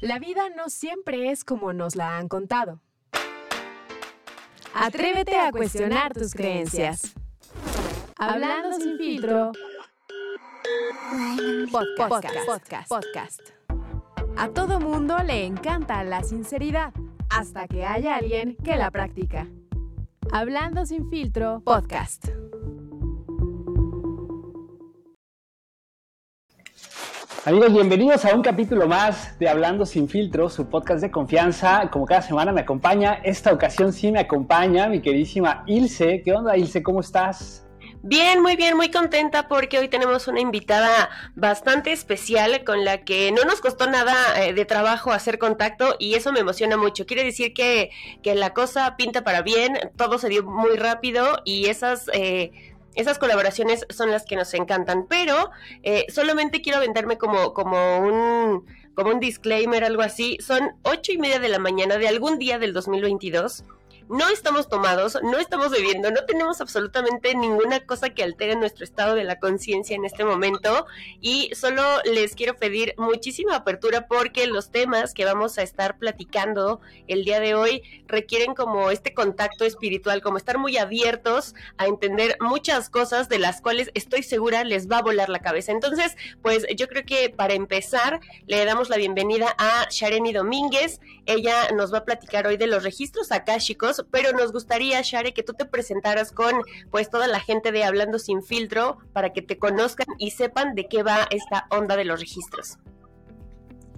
La vida no siempre es como nos la han contado. Atrévete a cuestionar tus creencias. Hablando sin filtro. Podcast, podcast, podcast. A todo mundo le encanta la sinceridad, hasta que haya alguien que la practica. Hablando sin filtro, podcast. Amigos, bienvenidos a un capítulo más de Hablando sin filtro, su podcast de confianza. Como cada semana me acompaña, esta ocasión sí me acompaña mi queridísima Ilse. ¿Qué onda, Ilse? ¿Cómo estás? Bien, muy bien, muy contenta porque hoy tenemos una invitada bastante especial con la que no nos costó nada eh, de trabajo hacer contacto y eso me emociona mucho. Quiere decir que, que la cosa pinta para bien, todo se dio muy rápido y esas... Eh, esas colaboraciones son las que nos encantan, pero eh, solamente quiero aventarme como, como un como un disclaimer, algo así. Son ocho y media de la mañana de algún día del 2022 no estamos tomados, no estamos bebiendo, no tenemos absolutamente ninguna cosa que altere nuestro estado de la conciencia en este momento y solo les quiero pedir muchísima apertura porque los temas que vamos a estar platicando el día de hoy requieren como este contacto espiritual, como estar muy abiertos a entender muchas cosas de las cuales estoy segura les va a volar la cabeza. Entonces, pues yo creo que para empezar le damos la bienvenida a Shareni Domínguez. Ella nos va a platicar hoy de los registros akáshicos pero nos gustaría, Share, que tú te presentaras con pues toda la gente de Hablando sin filtro para que te conozcan y sepan de qué va esta onda de los registros.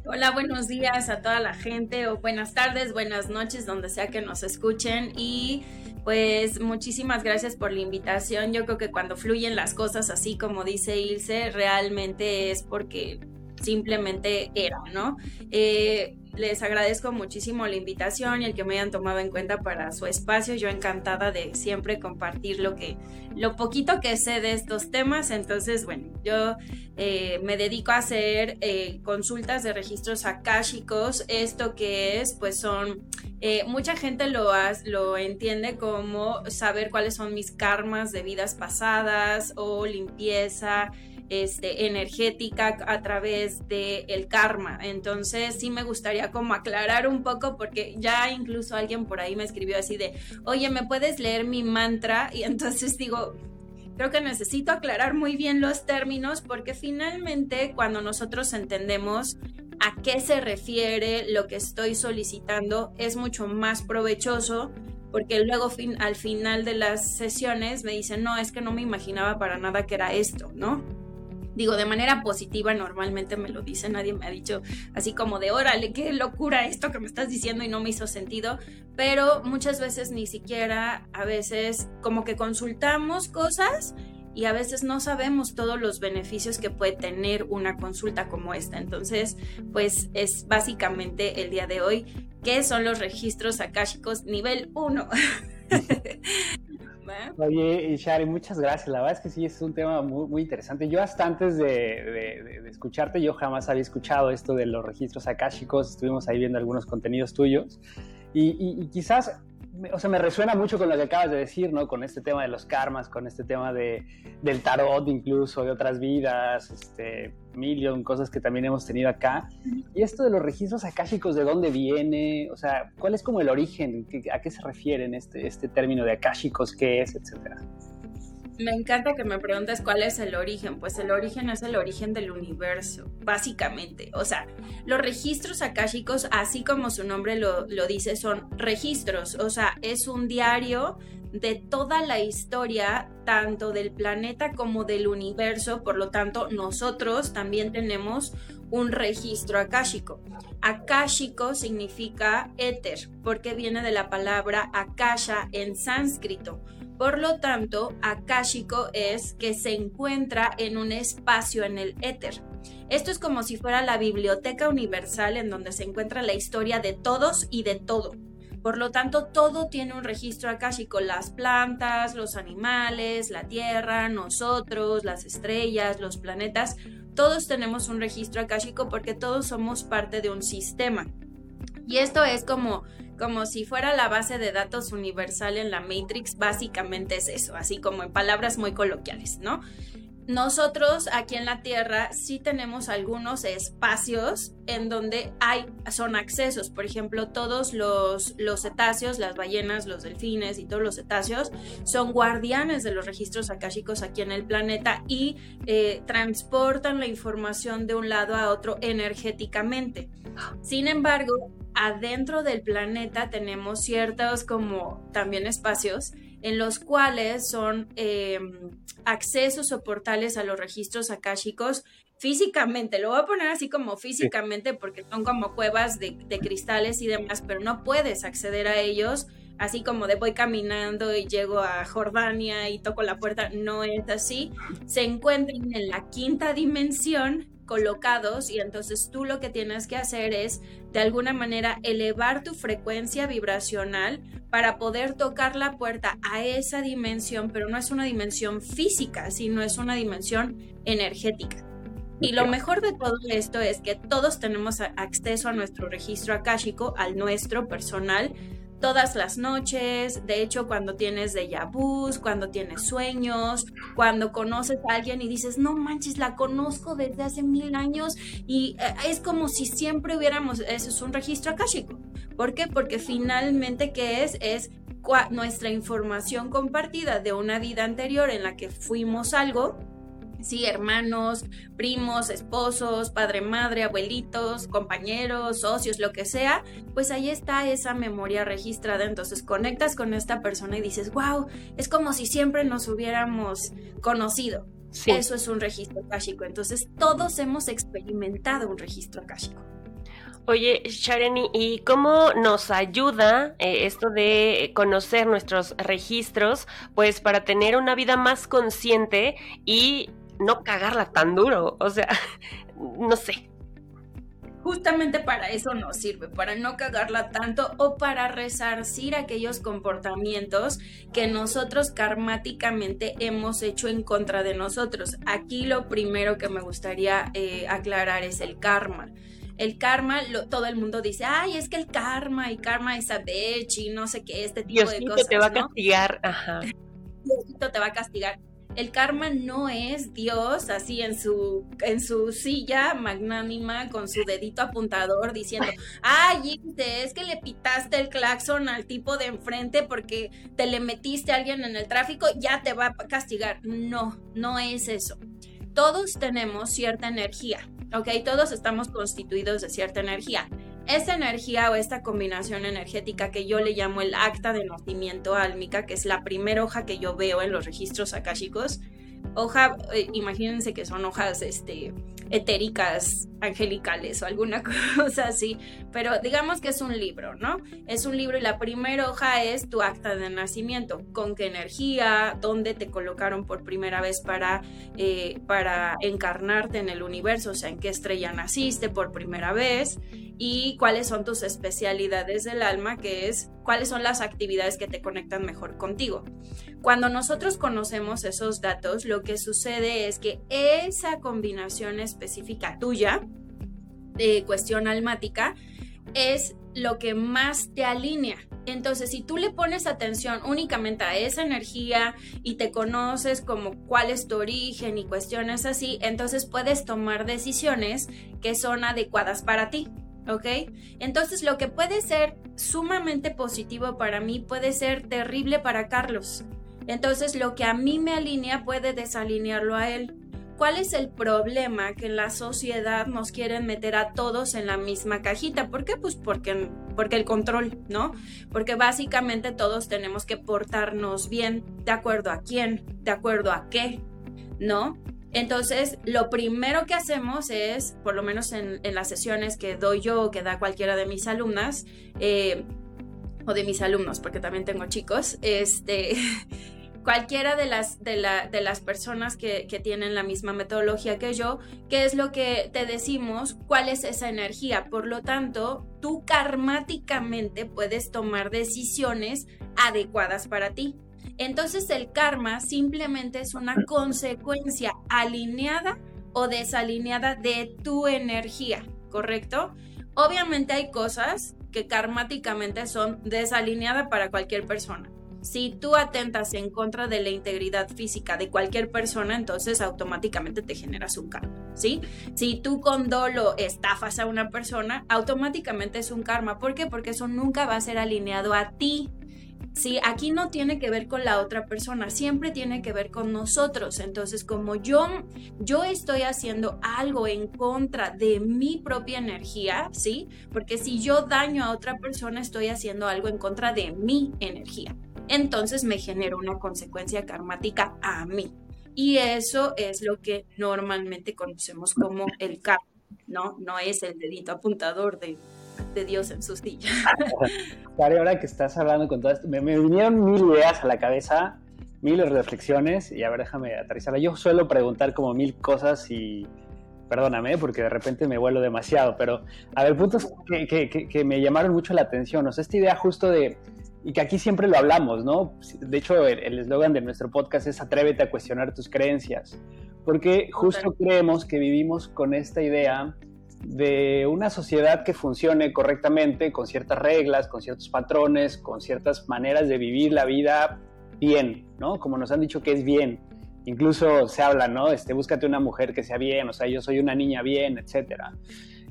Hola, buenos días a toda la gente o buenas tardes, buenas noches, donde sea que nos escuchen y pues muchísimas gracias por la invitación. Yo creo que cuando fluyen las cosas así como dice Ilse, realmente es porque simplemente era, ¿no? Eh, les agradezco muchísimo la invitación y el que me hayan tomado en cuenta para su espacio. Yo encantada de siempre compartir lo que, lo poquito que sé de estos temas. Entonces, bueno, yo eh, me dedico a hacer eh, consultas de registros akáshicos. Esto que es, pues son, eh, mucha gente lo, lo entiende como saber cuáles son mis karmas de vidas pasadas o limpieza este, energética a través del el karma. Entonces sí me gustaría como aclarar un poco porque ya incluso alguien por ahí me escribió así de, oye, ¿me puedes leer mi mantra? Y entonces digo, creo que necesito aclarar muy bien los términos porque finalmente cuando nosotros entendemos a qué se refiere lo que estoy solicitando es mucho más provechoso porque luego al final de las sesiones me dicen, no, es que no me imaginaba para nada que era esto, ¿no? Digo, de manera positiva normalmente me lo dice, nadie me ha dicho así como de, órale, qué locura esto que me estás diciendo y no me hizo sentido, pero muchas veces ni siquiera, a veces como que consultamos cosas y a veces no sabemos todos los beneficios que puede tener una consulta como esta. Entonces, pues es básicamente el día de hoy, ¿qué son los registros akáshicos nivel 1? Oye, Shari, muchas gracias. La verdad es que sí, es un tema muy, muy interesante. Yo hasta antes de, escucharte, yo jamás había escuchado esto de los registros akáshicos. Estuvimos ahí viendo algunos contenidos tuyos. y quizás o sea, me resuena mucho con lo que acabas de decir, ¿no? Con este tema de los karmas, con este tema de, del tarot incluso, de otras vidas, este, million, cosas que también hemos tenido acá. Y esto de los registros akáshicos, ¿de dónde viene? O sea, ¿cuál es como el origen? ¿A qué se refieren este, este término de akáshicos? ¿Qué es? Etcétera. Me encanta que me preguntes cuál es el origen. Pues el origen es el origen del universo, básicamente. O sea, los registros akáshicos, así como su nombre lo, lo dice, son registros. O sea, es un diario de toda la historia, tanto del planeta como del universo. Por lo tanto, nosotros también tenemos un registro akáshico. Akáshico significa éter, porque viene de la palabra akasha en sánscrito por lo tanto, akáshico es que se encuentra en un espacio en el éter. Esto es como si fuera la biblioteca universal en donde se encuentra la historia de todos y de todo. Por lo tanto, todo tiene un registro akáshico, las plantas, los animales, la tierra, nosotros, las estrellas, los planetas, todos tenemos un registro akáshico porque todos somos parte de un sistema. Y esto es como como si fuera la base de datos universal en la Matrix, básicamente es eso, así como en palabras muy coloquiales, ¿no? Nosotros aquí en la Tierra sí tenemos algunos espacios en donde hay, son accesos. Por ejemplo, todos los, los cetáceos, las ballenas, los delfines y todos los cetáceos son guardianes de los registros akáshicos aquí en el planeta y eh, transportan la información de un lado a otro energéticamente. Sin embargo, adentro del planeta tenemos ciertos como también espacios en los cuales son em, accesos o portales a los registros akáshicos físicamente. Lo voy a poner así como físicamente porque son como cuevas de, de, cristales y demás, pero no puedes acceder a ellos así como de voy caminando y llego a Jordania y toco la puerta. No es así. Se encuentran en la quinta dimensión colocados y entonces tú lo que tienes que hacer es de alguna manera elevar tu frecuencia vibracional para poder tocar la puerta a esa dimensión, pero no es una dimensión física, sino es una dimensión energética. Y lo mejor de todo esto es que todos tenemos acceso a nuestro registro akáshico, al nuestro personal, todas las noches, de hecho cuando tienes déjà vu, cuando tienes sueños, cuando conoces a alguien y dices, no manches, la conozco desde hace mil años y eh, es como si siempre hubiéramos, eso es un registro akáshico. ¿Por qué? Porque finalmente, ¿qué es? Es nuestra información compartida de una vida anterior en la que fuimos algo sí, hermanos, primos, esposos, padre, madre, abuelitos, compañeros, socios, lo que sea, pues ahí está esa memoria registrada. Entonces conectas con esta persona y dices, wow, es como si siempre nos hubiéramos conocido. Eso es un registro akáshico. Entonces todos hemos experimentado un registro akáshico. Oye, Shareni, ¿y cómo nos ayuda eh, esto de conocer nuestros registros, pues para tener una vida más consciente y no cagarla tan duro. O sea, no sé. Justamente para eso nos sirve, para no cagarla tanto o para resarcir aquellos comportamientos que nosotros karmáticamente hemos hecho en contra de nosotros. Aquí lo primero que me gustaría eh, aclarar es el karma el karma, todo el mundo dice, ay, es que el karma y karma es a bitch y no sé qué, este tipo de cosas. te va a castigar, ajá. Diosito te va a castigar el karma no es Dios así en su, en su silla magnánima con su dedito apuntador diciendo, ay, es que le pitaste el claxon al tipo de enfrente porque te le metiste a alguien en el tráfico, ya te va a castigar. No, no es eso. Todos tenemos cierta energía, ¿ok? Todos estamos constituidos de cierta energía. Esta energía o esta combinación energética que yo le llamo el acta de nacimiento álmica, que es la primera hoja que yo veo en los registros akáshicos, hoja, eh, imagínense que son hojas este, etéricas, angelicales o alguna cosa así, pero digamos que es un libro, ¿no? Es un libro y la primera hoja es tu acta de nacimiento, con qué energía, dónde te colocaron por primera vez para, eh, para encarnarte en el universo, o sea, en qué estrella naciste por primera vez y cuáles son tus especialidades del alma, que es cuáles son las actividades que te conectan mejor contigo. Cuando nosotros conocemos esos datos, lo que sucede es que esa combinación específica tuya, de cuestión almática, es lo que más te alinea. Entonces, si tú le pones atención únicamente a esa energía y te conoces como cuál es tu origen y cuestiones así, entonces puedes tomar decisiones que son adecuadas para ti. ¿Ok? Entonces lo que puede ser sumamente positivo para mí puede ser terrible para Carlos. Entonces lo que a mí me alinea puede desalinearlo a él. ¿Cuál es el problema que en la sociedad nos quieren meter a todos en la misma cajita? ¿Por qué? Pues porque, porque el control, ¿no? Porque básicamente todos tenemos que portarnos bien, de acuerdo a quién, de acuerdo a qué, ¿no? Entonces, lo primero que hacemos es, por lo menos en, las sesiones que doy yo o que da cualquiera de mis alumnas, eh, o de mis alumnos, porque también tengo chicos, este, cualquiera de las, de, las personas que, que, tienen la misma metodología que yo, ¿qué es lo que te decimos? ¿Cuál es esa energía? Por lo tanto, tú karmáticamente puedes tomar decisiones adecuadas para ti. Entonces el karma simplemente es una consecuencia alineada o desalineada de tu energía, ¿correcto? Obviamente hay cosas que karmáticamente son desalineadas para cualquier persona. si tú atentas en contra de la integridad física de cualquier persona, entonces automáticamente te generas un karma, ¿sí? Si tú con dolo estafas a una persona, automáticamente es un karma. ¿Por qué? Porque eso nunca va a ser alineado a ti. Sí, aquí no tiene que ver con la otra persona, siempre tiene que ver con nosotros. Entonces, como yo, yo estoy haciendo algo en contra de mi propia energía, ¿sí? Porque si yo daño a otra persona, estoy haciendo algo en contra de mi energía. Entonces me genera una consecuencia karmática a mí. Y eso es lo que normalmente conocemos como el karma, ¿no? No es el dedito apuntador de de Dios en sus silla. ahora que estás hablando con todo esto, me, vinieron mil ideas a la cabeza, mil reflexiones, y a ver, déjame aterrizarla. Yo suelo preguntar como mil cosas y perdóname, porque de repente me vuelo demasiado, pero a ver, puntos que, que, que, me llamaron mucho la atención. O sea, esta idea justo de, y que aquí siempre lo hablamos, ¿no? De hecho, el eslogan de nuestro podcast es atrévete a cuestionar tus creencias, porque justo creemos que vivimos con esta idea de una sociedad que funcione correctamente, con ciertas reglas, con ciertos patrones, con ciertas maneras de vivir la vida bien, ¿no? Como nos han dicho que es bien. Incluso se habla, ¿no? Este, búscate una mujer que sea bien, o sea, yo soy una niña bien, etcétera.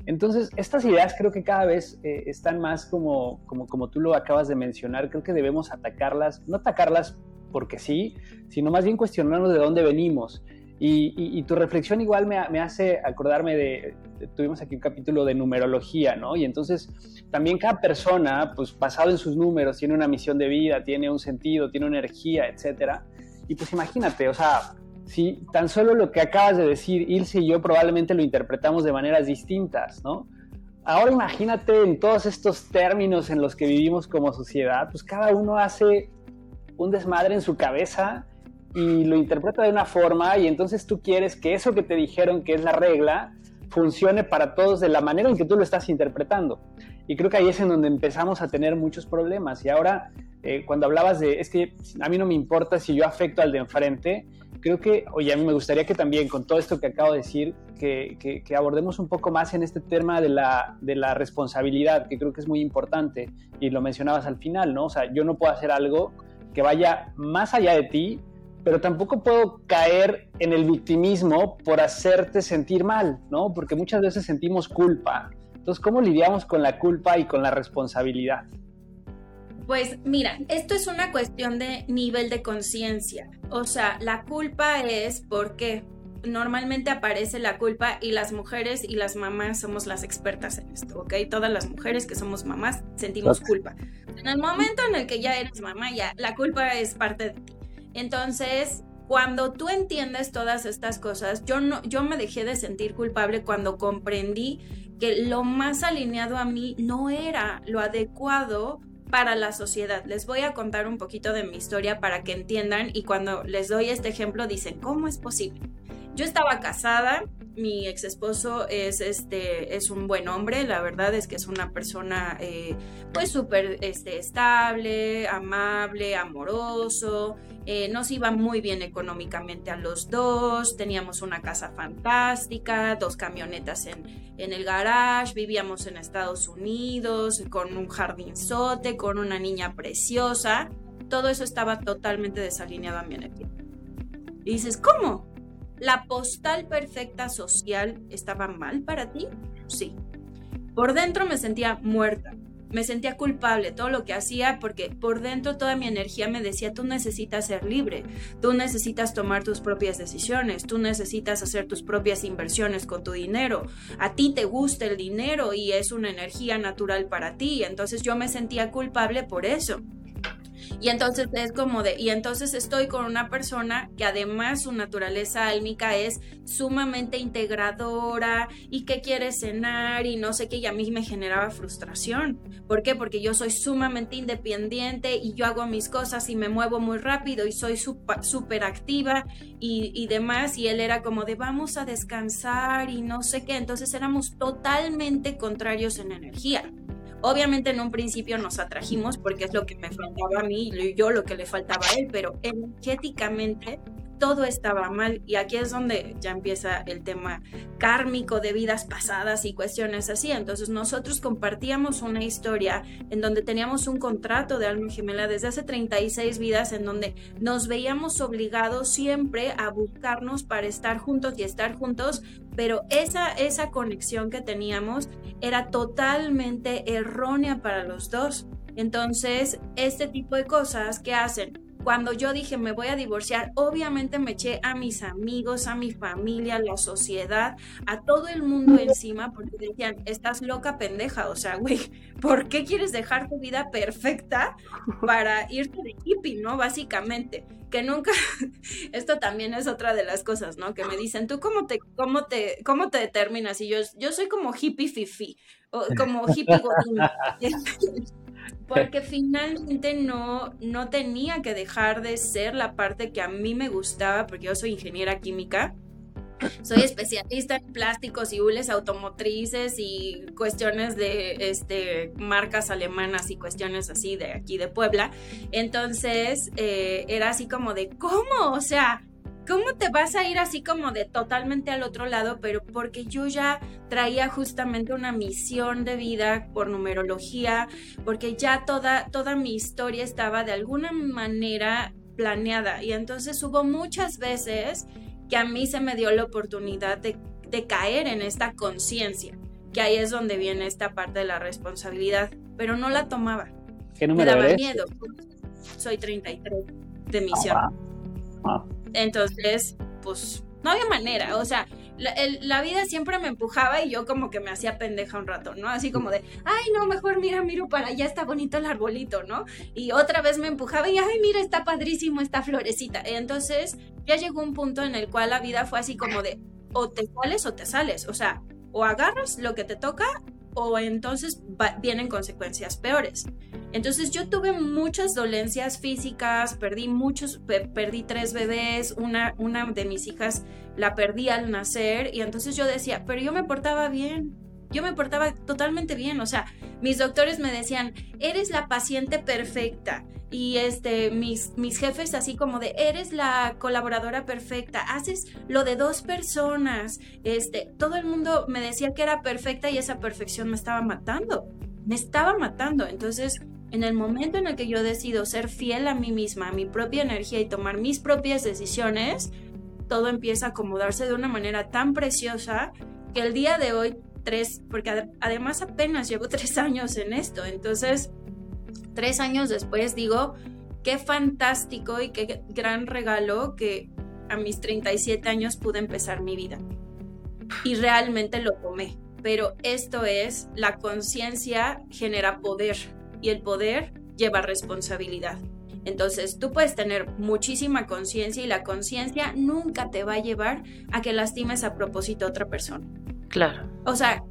Entonces, estas ideas creo que cada vez eh, están más como, como, como tú lo acabas de mencionar, creo que debemos atacarlas, no atacarlas porque sí, sino más bien cuestionarnos de dónde venimos y, tu reflexión igual me, hace acordarme de, tuvimos aquí un capítulo de numerología, ¿no? Y entonces también cada persona, pues basado en sus números, tiene una misión de vida, tiene un sentido, tiene una energía, etcétera. Y pues imagínate, o sea, si tan solo lo que acabas de decir, Ilse y yo probablemente lo interpretamos de maneras distintas, ¿no? Ahora imagínate en todos estos términos en los que vivimos como sociedad, pues cada uno hace un desmadre en su cabeza y lo interpreta de una forma y entonces tú quieres que eso que te dijeron que es la regla funcione para todos de la manera en que tú lo estás interpretando. Y creo que ahí es en donde empezamos a tener muchos problemas. Y ahora, eh, cuando hablabas de, es que a mí no me importa si yo afecto al de enfrente, creo que, oye, a mí me gustaría que también con todo esto que acabo de decir, que, que, abordemos un poco más en este tema de la, de la responsabilidad, que creo que es muy importante. Y lo mencionabas al final, ¿no? O sea, yo no puedo hacer algo que vaya más allá de ti pero tampoco puedo caer en el victimismo por hacerte sentir mal, ¿no? Porque muchas veces sentimos culpa. Entonces, ¿cómo lidiamos con la culpa y con la responsabilidad? Pues mira, esto es una cuestión de nivel de conciencia. O sea, la culpa es porque normalmente aparece la culpa y las mujeres y las mamás somos las expertas en esto, ¿ok? Todas las mujeres que somos mamás sentimos culpa. En el momento en el que ya eres mamá, ya la culpa es parte de ti. Entonces, cuando tú entiendes todas estas cosas, yo, no, yo me dejé de sentir culpable cuando comprendí que lo más alineado a mí no era lo adecuado para la sociedad. Les voy a contar un poquito de mi historia para que entiendan y cuando les doy este ejemplo dicen, ¿cómo es posible? Yo estaba casada, mi ex esposo es, este, es un buen hombre, la verdad es que es una persona eh, pues súper este, estable, amable, amoroso, eh, nos iba muy bien económicamente a los dos, teníamos una casa fantástica, dos camionetas en, en el garage, vivíamos en Estados Unidos con un jardinzote, con una niña preciosa, todo eso estaba totalmente desalineado a mi energía. Y dices, ¿cómo? ¿La postal perfecta social estaba mal para ti? Sí. Por dentro me sentía muerta, me sentía culpable todo lo que hacía porque por dentro toda mi energía me decía, tú necesitas ser libre, tú necesitas tomar tus propias decisiones, tú necesitas hacer tus propias inversiones con tu dinero, a ti te gusta el dinero y es una energía natural para ti, entonces yo me sentía culpable por eso. Y entonces es como de, y entonces estoy con una persona que además su naturaleza álmica es sumamente integradora y que quiere cenar y no sé qué, y a mí me generaba frustración. ¿Por qué? Porque yo soy sumamente independiente y yo hago mis cosas y me muevo muy rápido y soy súper activa y, y demás. Y él era como de, vamos a descansar y no sé qué. Entonces éramos totalmente contrarios en energía. Obviamente en un principio nos atrajimos porque es lo que me faltaba a mí y yo lo que le faltaba a él, pero energéticamente todo estaba mal y aquí es donde ya empieza el tema kármico de vidas pasadas y cuestiones así. Entonces nosotros compartíamos una historia en donde teníamos un contrato de alma gemela desde hace 36 vidas en donde nos veíamos obligados siempre a buscarnos para estar juntos y estar juntos, pero esa, esa conexión que teníamos era totalmente errónea para los dos. Entonces, este tipo de cosas que hacen cuando yo dije me voy a divorciar, obviamente me eché a mis amigos, a mi familia, a la sociedad, a todo el mundo encima, porque decían, estás loca pendeja, o sea, güey, ¿por qué quieres dejar tu vida perfecta para irte de hippie, no? Básicamente, que nunca, esto también es otra de las cosas, ¿no? Que me dicen, ¿tú cómo te, cómo te, cómo te determinas? Y yo, yo soy como hippie fifi, como hippie godín. porque finalmente no, no tenía que dejar de ser la parte que a mí me gustaba, porque yo soy ingeniera química. Soy especialista en plásticos y hules automotrices y cuestiones de este, marcas alemanas y cuestiones así de aquí de Puebla. Entonces eh, era así como de, ¿cómo? O sea, ¿cómo te vas a ir así como de totalmente al otro lado? Pero porque yo ya traía justamente una misión de vida por numerología, porque ya toda, toda mi historia estaba de alguna manera planeada. Y entonces hubo muchas veces que a mí se me dio la oportunidad de, caer en esta conciencia, que ahí es donde viene esta parte de la responsabilidad, pero no la tomaba. ¿Qué número me daba miedo. Soy 33 de misión. Ah. Entonces, pues no había manera, o sea, la, vida siempre me empujaba y yo como que me hacía pendeja un rato, ¿no? Así como de, ay, no, mejor mira, miro para allá, está bonito el arbolito, ¿no? Y otra vez me empujaba y, ay, mira, está padrísimo esta florecita. Entonces ya llegó un punto en el cual la vida fue así como de, o te sales o te sales, o sea, o agarras lo que te toca o entonces vienen consecuencias peores. Entonces yo tuve muchas dolencias físicas, perdí muchos, perdí tres bebés, una, una de mis hijas la perdí al nacer y entonces yo decía, pero yo me portaba bien, yo me portaba totalmente bien, o sea, mis doctores me decían, eres la paciente perfecta. Y este, mis, mis jefes así como de, eres la colaboradora perfecta, haces lo de dos personas. Este, todo el mundo me decía que era perfecta y esa perfección me estaba matando. Me estaba matando. Entonces, en el momento en el que yo decido ser fiel a mí misma, a mi propia energía y tomar mis propias decisiones, todo empieza a acomodarse de una manera tan preciosa que el día de hoy tres, porque además apenas llevo tres años en esto, entonces tres años después digo, qué fantástico y qué gran regalo que a mis 37 años pude empezar mi vida. Y realmente lo tomé. Pero esto es, la conciencia genera poder y el poder lleva responsabilidad. Entonces tú puedes tener muchísima conciencia y la conciencia nunca te va a llevar a que lastimes a propósito a otra persona. Claro. O sea,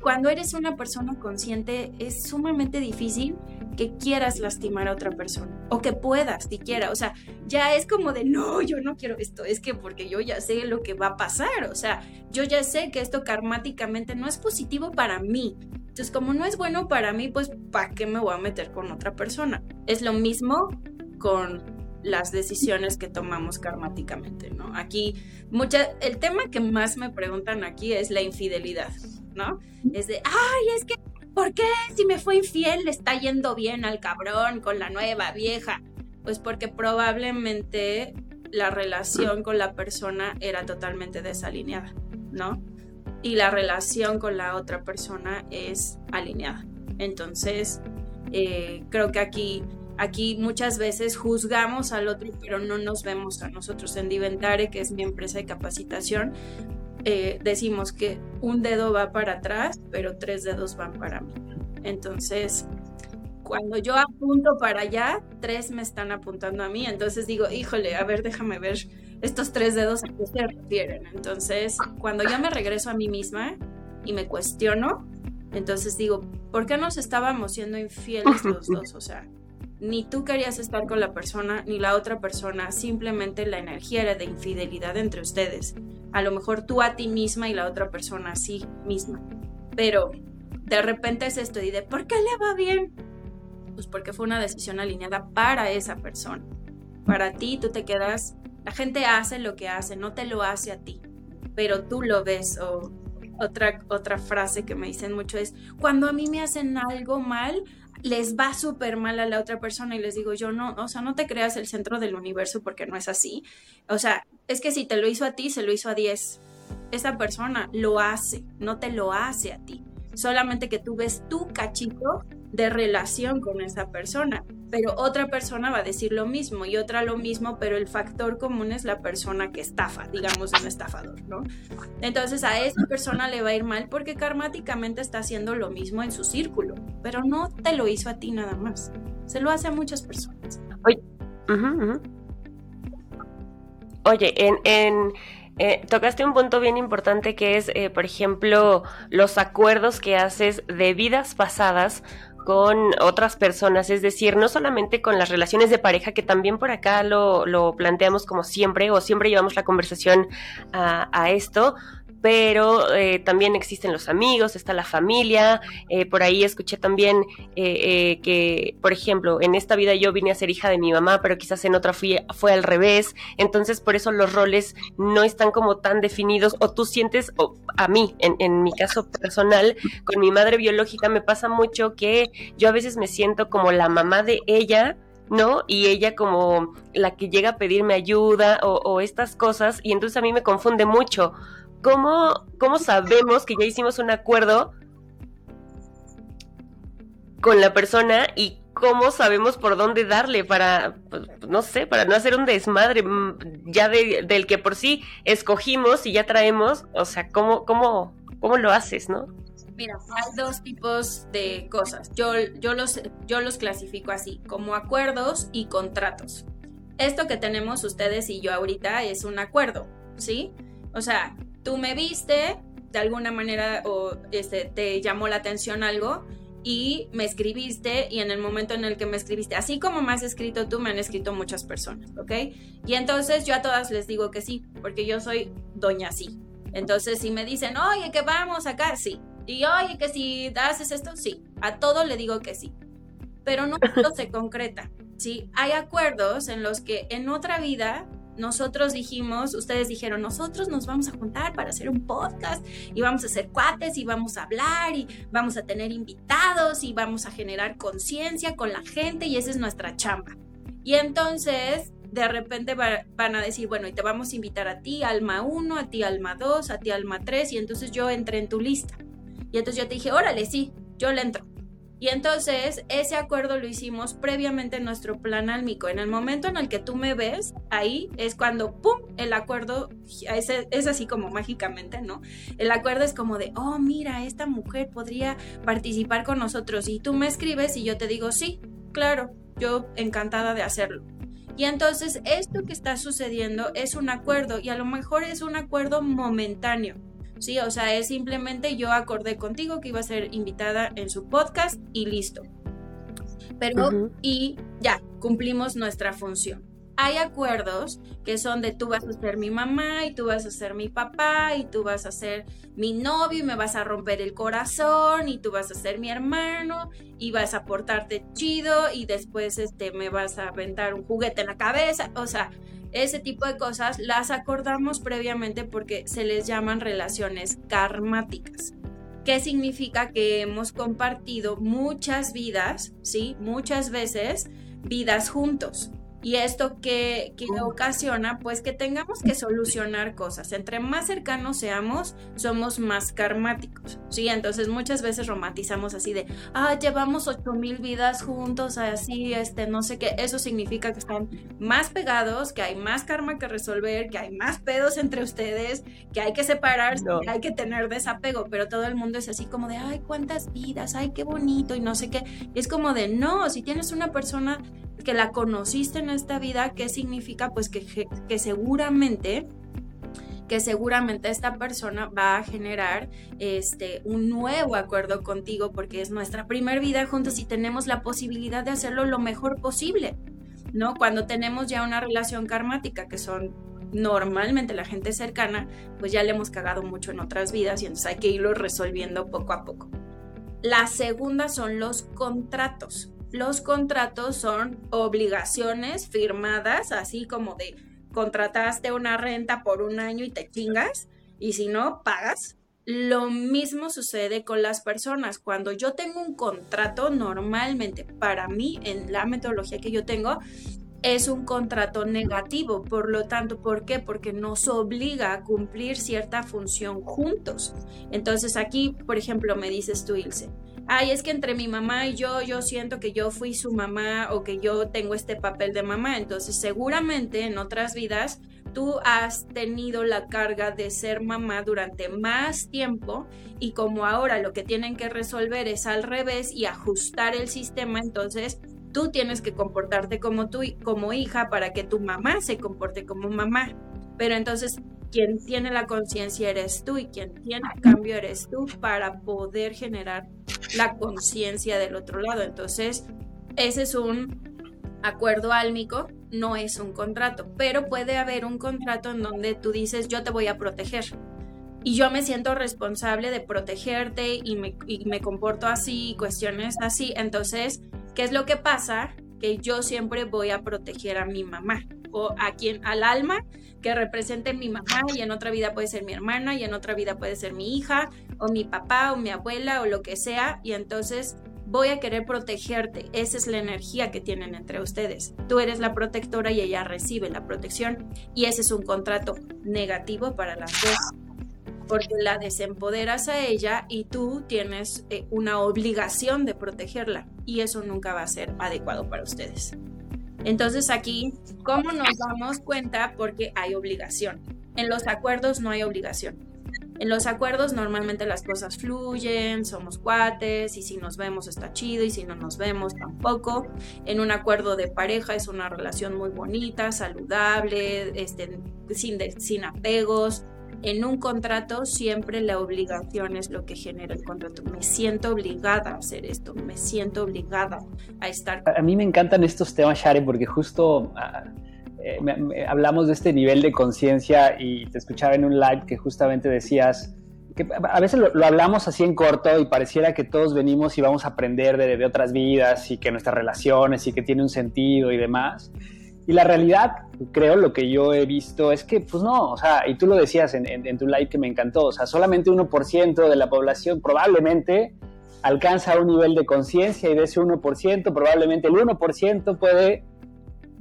cuando eres una persona consciente es sumamente difícil que quieras lastimar a otra persona o que puedas siquiera, o sea, ya es como de no, yo no quiero esto, es que porque yo ya sé lo que va a pasar, o sea, yo ya sé que esto karmáticamente no es positivo para mí. Entonces, como no es bueno para mí, pues ¿para qué me voy a meter con otra persona? Es lo mismo con las decisiones que tomamos karmáticamente, ¿no? Aquí, mucha, el tema que más me preguntan aquí es la infidelidad, ¿no? Es de, ay, es que, ¿por qué si me fue infiel le está yendo bien al cabrón con la nueva vieja? Pues porque probablemente la relación con la persona era totalmente desalineada, ¿no? Y la relación con la otra persona es alineada. Entonces, eh, creo que aquí Aquí muchas veces juzgamos al otro, pero no nos vemos a nosotros. En Diventare, que es mi empresa de capacitación, eh, decimos que un dedo va para atrás, pero tres dedos van para mí. Entonces, cuando yo apunto para allá, tres me están apuntando a mí. Entonces digo, híjole, a ver, déjame ver estos tres dedos a qué se refieren. Entonces, cuando yo me regreso a mí misma y me cuestiono, entonces digo, ¿por qué nos estábamos siendo infieles los dos? O sea, ni tú querías estar con la persona ni la otra persona, simplemente la energía era de infidelidad entre ustedes. A lo mejor tú a ti misma y la otra persona sí misma. Pero de repente es esto y de ¿por qué le va bien? Pues porque fue una decisión alineada para esa persona. Para ti tú te quedas La gente hace lo que hace, no te lo hace a ti, pero tú lo ves. O otra, otra frase que me dicen mucho es, cuando a mí me hacen algo mal, les va súper mal a la otra persona y les digo, yo no, o sea, no te creas el centro del universo porque no es así. O sea, es que si te lo hizo a ti, se lo hizo a 10. Esa persona lo hace, no te lo hace a ti. Solamente que tú ves tu cachito de relación con esa persona, pero otra persona va a decir lo mismo y otra lo mismo, pero el factor común es la persona que estafa, digamos un estafador, ¿no? Entonces a esa persona le va a ir mal porque karmáticamente está haciendo lo mismo en su círculo, pero no te lo hizo a ti nada más, se lo hace a muchas personas. Oye, en eh, tocaste un punto bien importante que es, eh, por ejemplo, los acuerdos que haces de vidas pasadas con otras personas, es decir, no solamente con las relaciones de pareja, que también por acá lo, lo planteamos como siempre, o siempre llevamos la conversación a, a esto, pero eh, también existen los amigos, está la familia. Eh, por ahí escuché también eh, que, por ejemplo, en esta vida yo vine a ser hija de mi mamá, pero quizás en otra fui, fue al revés. Entonces, por eso los roles no están como tan definidos. O tú sientes, o a mí, en, en mi caso personal, con mi madre biológica me pasa mucho que yo a veces me siento como la mamá de ella. ¿no? Y ella como la que llega a pedirme ayuda o, o, estas cosas, y entonces a mí me confunde mucho, ¿cómo, ¿cómo sabemos que ya hicimos un acuerdo con la persona y cómo sabemos por dónde darle para, pues, no sé, para no hacer un desmadre mm, ya del que por sí escogimos y ya traemos? O sea, ¿cómo, cómo, cómo lo haces, no? Mira, hay dos tipos de cosas. Yo, yo, los, yo los clasifico así, como acuerdos y contratos. Esto que tenemos ustedes y yo ahorita es un acuerdo, ¿sí? O sea, tú me viste de alguna manera o este, te llamó la atención algo y me escribiste y en el momento en el que me escribiste, así como me has escrito tú, me han escrito muchas personas, ¿ok? Y entonces yo a todas les digo que sí, porque yo soy doña sí. Entonces si me dicen, oye, que vamos acá, sí. Y oye, que si haces esto, sí. A todo le digo que sí. Pero no todo se concreta, ¿sí? Hay acuerdos en los que en otra vida nosotros dijimos, ustedes dijeron, nosotros nos vamos a juntar para hacer un podcast y vamos a hacer cuates y vamos a hablar y vamos a tener invitados y vamos a generar conciencia con la gente y esa es nuestra chamba. Y entonces de repente van a decir, bueno, y te vamos a invitar a ti, alma 1, a ti, alma 2, a ti, alma 3, y entonces yo entré en tu lista. Y entonces yo te dije, órale, sí, yo le entro. Y entonces ese acuerdo lo hicimos previamente en nuestro plan álmico. En el momento en el que tú me ves, ahí es cuando, ¡pum!, el acuerdo es, es, así como mágicamente, ¿no? El acuerdo es como de, oh, mira, esta mujer podría participar con nosotros. Y tú me escribes y yo te digo, sí, claro, yo encantada de hacerlo. Y entonces esto que está sucediendo es un acuerdo y a lo mejor es un acuerdo momentáneo ¿sí? O sea, es simplemente yo acordé contigo que iba a ser invitada en su podcast y listo. Pero, y ya, cumplimos nuestra función. Hay acuerdos que son de tú vas a ser mi mamá y tú vas a ser mi papá y tú vas a ser mi novio y me vas a romper el corazón y tú vas a ser mi hermano y vas a portarte chido y después este me vas a aventar un juguete en la cabeza, o sea, ese tipo de cosas las acordamos previamente porque se les llaman relaciones karmáticas. ¿Qué significa que hemos compartido muchas vidas, sí? Muchas veces vidas juntos. Y esto que, que, ocasiona, pues que tengamos que solucionar cosas. Entre más cercanos seamos, somos más karmáticos, ¿sí? Entonces muchas veces romantizamos así de, ah, llevamos ocho mil vidas juntos, así, este, no sé qué. Eso significa que están más pegados, que hay más karma que resolver, que hay más pedos entre ustedes, que hay que separarse, que hay que tener desapego. Pero todo el mundo es así como de, ay, cuántas vidas, ay, qué bonito y no sé qué. Y es como de, no, si tienes una persona que la conociste en esta vida, ¿qué significa? Pues que, que seguramente que seguramente esta persona va a generar este un nuevo acuerdo contigo porque es nuestra primera vida juntos y tenemos la posibilidad de hacerlo lo mejor posible, ¿no? Cuando tenemos ya una relación karmática que son normalmente la gente cercana, pues ya le hemos cagado mucho en otras vidas y entonces hay que irlo resolviendo poco a poco. La segunda son los contratos los contratos son obligaciones firmadas, así como de contrataste una renta por un año y te chingas, y si no, pagas. Lo mismo sucede con las personas. Cuando yo tengo un contrato, normalmente para mí, en la metodología que yo tengo, es un contrato negativo. Por lo tanto, ¿por qué? Porque nos obliga a cumplir cierta función juntos. Entonces aquí, por ejemplo, me dices tú, Ilse, ay, es que entre mi mamá y yo, yo siento que yo fui su mamá o que yo tengo este papel de mamá. Entonces, seguramente en otras vidas tú has tenido la carga de ser mamá durante más tiempo y como ahora lo que tienen que resolver es al revés y ajustar el sistema, entonces tú tienes que comportarte como tu como hija para que tu mamá se comporte como mamá. Pero entonces quien tiene la conciencia eres tú y quien tiene el cambio eres tú para poder generar la conciencia del otro lado. Entonces, ese es un acuerdo álmico, no es un contrato, pero puede haber un contrato en donde tú dices yo te voy a proteger y yo me siento responsable de protegerte y me, y me comporto así, cuestiones así. Entonces, ¿qué es lo que pasa? Que yo siempre voy a proteger a mi mamá o a quien, al alma que represente mi mamá y en otra vida puede ser mi hermana y en otra vida puede ser mi hija o mi papá o mi abuela o lo que sea y entonces voy a querer protegerte. Esa es la energía que tienen entre ustedes. Tú eres la protectora y ella recibe la protección y ese es un contrato negativo para las dos porque la desempoderas a ella y tú tienes eh, una obligación de protegerla y eso nunca va a ser adecuado para ustedes. Entonces aquí, ¿cómo nos damos cuenta? Porque hay obligación. En los acuerdos no hay obligación. En los acuerdos normalmente las cosas fluyen, somos cuates y si nos vemos está chido y si no nos vemos tampoco. En un acuerdo de pareja es una relación muy bonita, saludable, este, sin, sin apegos, en un contrato siempre la obligación es lo que genera el contrato. Me siento obligada a hacer esto, me siento obligada a estar. A mí me encantan estos temas, Share, porque justo ah, eh, hablamos de este nivel de conciencia y te escuchaba en un live que justamente decías que a veces lo, hablamos así en corto y pareciera que todos venimos y vamos a aprender de, de otras vidas y que nuestras relaciones y que tiene un sentido y demás. Y la realidad, creo, lo que yo he visto es que, pues no, o sea, y tú lo decías en, tu live que me encantó, o sea, solamente 1% de la población probablemente alcanza un nivel de conciencia y de ese 1%, probablemente el 1% puede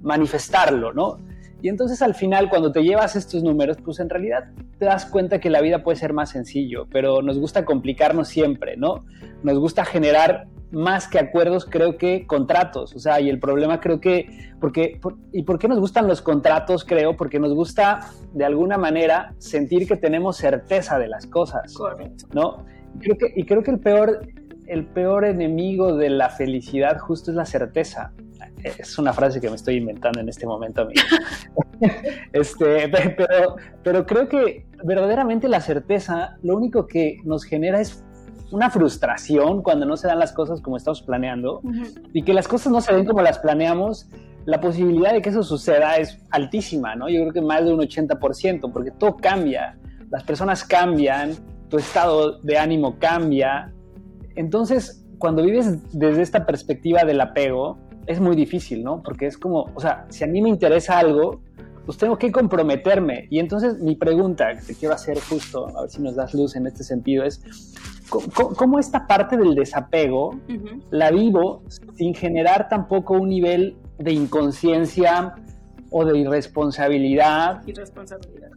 manifestarlo, ¿no? Y entonces al final, cuando te llevas estos números, pues en realidad te das cuenta que la vida puede ser más sencillo, pero nos gusta complicarnos siempre, ¿no? Nos gusta generar más que acuerdos, creo que contratos. O sea, y el problema creo que, porque, ¿y por qué nos gustan los contratos? Creo, porque nos gusta de alguna manera sentir que tenemos certeza de las cosas. Correcto. ¿No? Y creo que, y creo que el peor, el peor enemigo de la felicidad justo es la certeza. Es una frase que me estoy inventando en este momento a mí. este, pero, pero creo que verdaderamente la certeza lo único que nos genera es una frustración cuando no se dan las cosas como estamos planeando y que las cosas no se ven como las planeamos, la posibilidad de que eso suceda es altísima, ¿no? Yo creo que más de un 80%, porque todo cambia, las personas cambian, tu estado de ánimo cambia. Entonces, cuando vives desde esta perspectiva del apego, es muy difícil, ¿no? Porque es como, o sea, si a mí me interesa algo, pues tengo que comprometerme. Y entonces mi pregunta que te quiero hacer justo, a ver si nos das luz en este sentido, es, ¿cómo, esta parte del desapego la vivo sin generar tampoco un nivel de inconsciencia o de irresponsabilidad,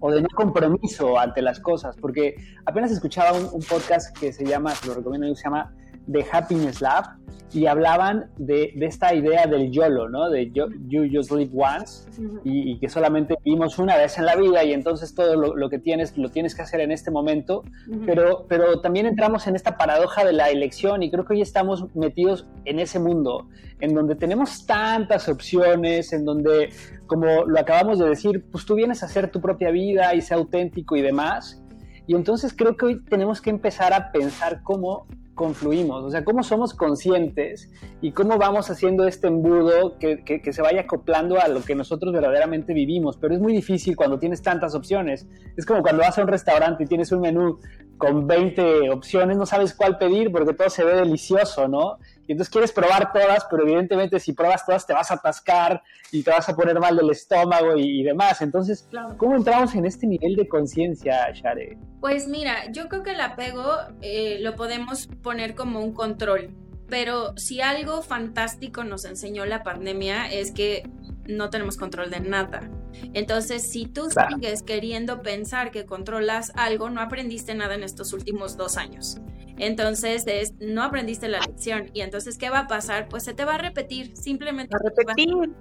o de no compromiso ante las cosas? Porque apenas escuchaba un, un podcast que se llama, se lo recomiendo, se llama The Happiness Lab, y hablaban de, esta idea del YOLO, ¿no? De you, just live once y, que solamente vivimos una vez en la vida y entonces todo lo, que tienes lo tienes que hacer en este momento, pero, pero también entramos en esta paradoja de la elección y creo que hoy estamos metidos en ese mundo, en donde tenemos tantas opciones, en donde, como lo acabamos de decir, pues tú vienes a hacer tu propia vida y ser auténtico y demás. Y entonces creo que hoy tenemos que empezar a pensar cómo confluimos, o sea, cómo somos conscientes y cómo vamos haciendo este embudo que, que, se vaya acoplando a lo que nosotros verdaderamente vivimos, pero es muy difícil cuando tienes tantas opciones. Es como cuando vas a un restaurante y tienes un menú con 20 opciones, no sabes cuál pedir porque todo se ve delicioso, ¿no? Y entonces quieres probar todas, pero evidentemente si pruebas todas te vas a atascar y te vas a poner mal del estómago y, demás. Entonces, ¿cómo entramos en este nivel de conciencia, Share? Pues mira, yo creo que el apego eh, lo podemos poner como un control. Pero si algo fantástico nos enseñó la pandemia es que no tenemos control de nada. Entonces, si tú sigues queriendo pensar que controlas algo, no aprendiste nada en estos últimos dos años. Entonces, no aprendiste la lección. Y entonces, ¿qué va a pasar? Pues se te va a repetir, simplemente. A repetir.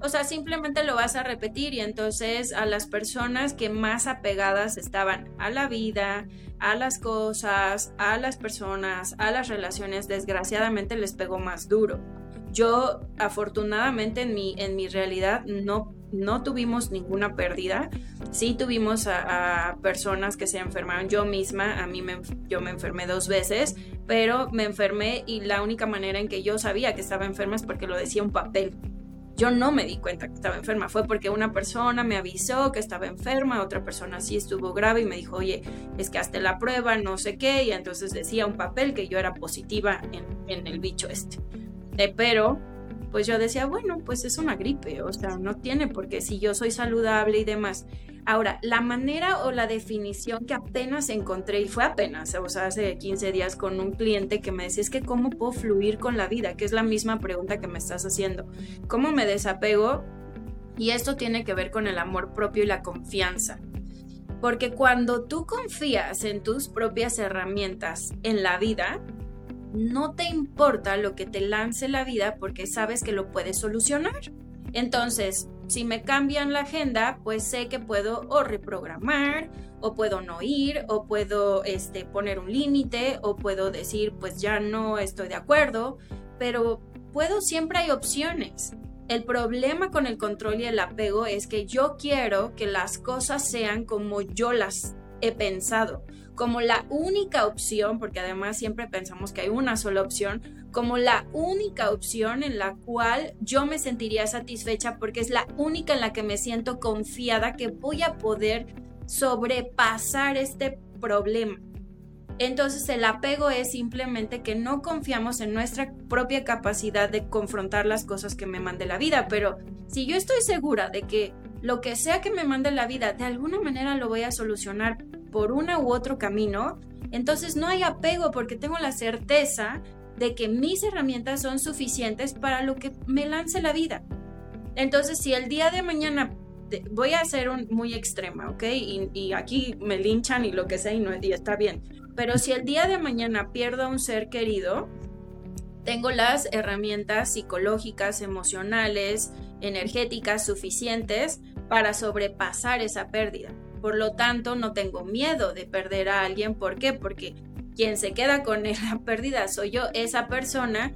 O sea, simplemente lo vas a repetir y entonces a las personas que más apegadas estaban a la vida, a las cosas, a las personas, a las relaciones, desgraciadamente les pegó más duro. Yo afortunadamente en mi, en mi realidad no, no tuvimos ninguna pérdida. Sí tuvimos a, personas que se enfermaron. Yo misma, a mí me, yo me enfermé dos veces, pero me enfermé y la única manera en que yo sabía que estaba enferma es porque lo decía un papel. Yo no me di cuenta que estaba enferma, fue porque una persona me avisó que estaba enferma, otra persona sí estuvo grave y me dijo, oye, es que hazte la prueba, no sé qué, y entonces decía un papel que yo era positiva en, en el bicho este pero pues yo decía, bueno, pues es una gripe, o sea, no tiene porque si yo soy saludable y demás. Ahora, la manera o la definición que apenas encontré, y fue apenas, o sea, hace 15 días con un cliente que me decía, es que cómo puedo fluir con la vida, que es la misma pregunta que me estás haciendo. ¿Cómo me desapego? Y esto tiene que ver con el amor propio y la confianza. Porque cuando tú confías en tus propias herramientas en la vida, no te importa lo que te lance la vida porque sabes que lo puedes solucionar. Entonces, si me cambian la agenda, pues sé que puedo o reprogramar, o puedo no ir, o puedo este, poner un límite, o puedo decir, pues ya no estoy de acuerdo, pero puedo, siempre hay opciones. El problema con el control y el apego es que yo quiero que las cosas sean como yo las he pensado como la única opción, porque además siempre pensamos que hay una sola opción, como la única opción en la cual yo me sentiría satisfecha porque es la única en la que me siento confiada que voy a poder sobrepasar este problema. Entonces el apego es simplemente que no confiamos en nuestra propia capacidad de confrontar las cosas que me mande la vida, pero si yo estoy segura de que lo que sea que me mande la vida, de alguna manera lo voy a solucionar por una u otro camino, entonces no hay apego porque tengo la certeza de que mis herramientas son suficientes para lo que me lance la vida. Entonces, si el día de mañana voy a ser un, muy extrema, ¿ok? Y, aquí me linchan y lo que sea y, no, y está bien. Pero si el día de mañana pierdo a un ser querido, tengo las herramientas psicológicas, emocionales, energéticas suficientes para sobrepasar esa pérdida. Por lo tanto, no tengo miedo de perder a alguien. ¿Por qué? Porque quien se queda con la pérdida soy yo. Esa persona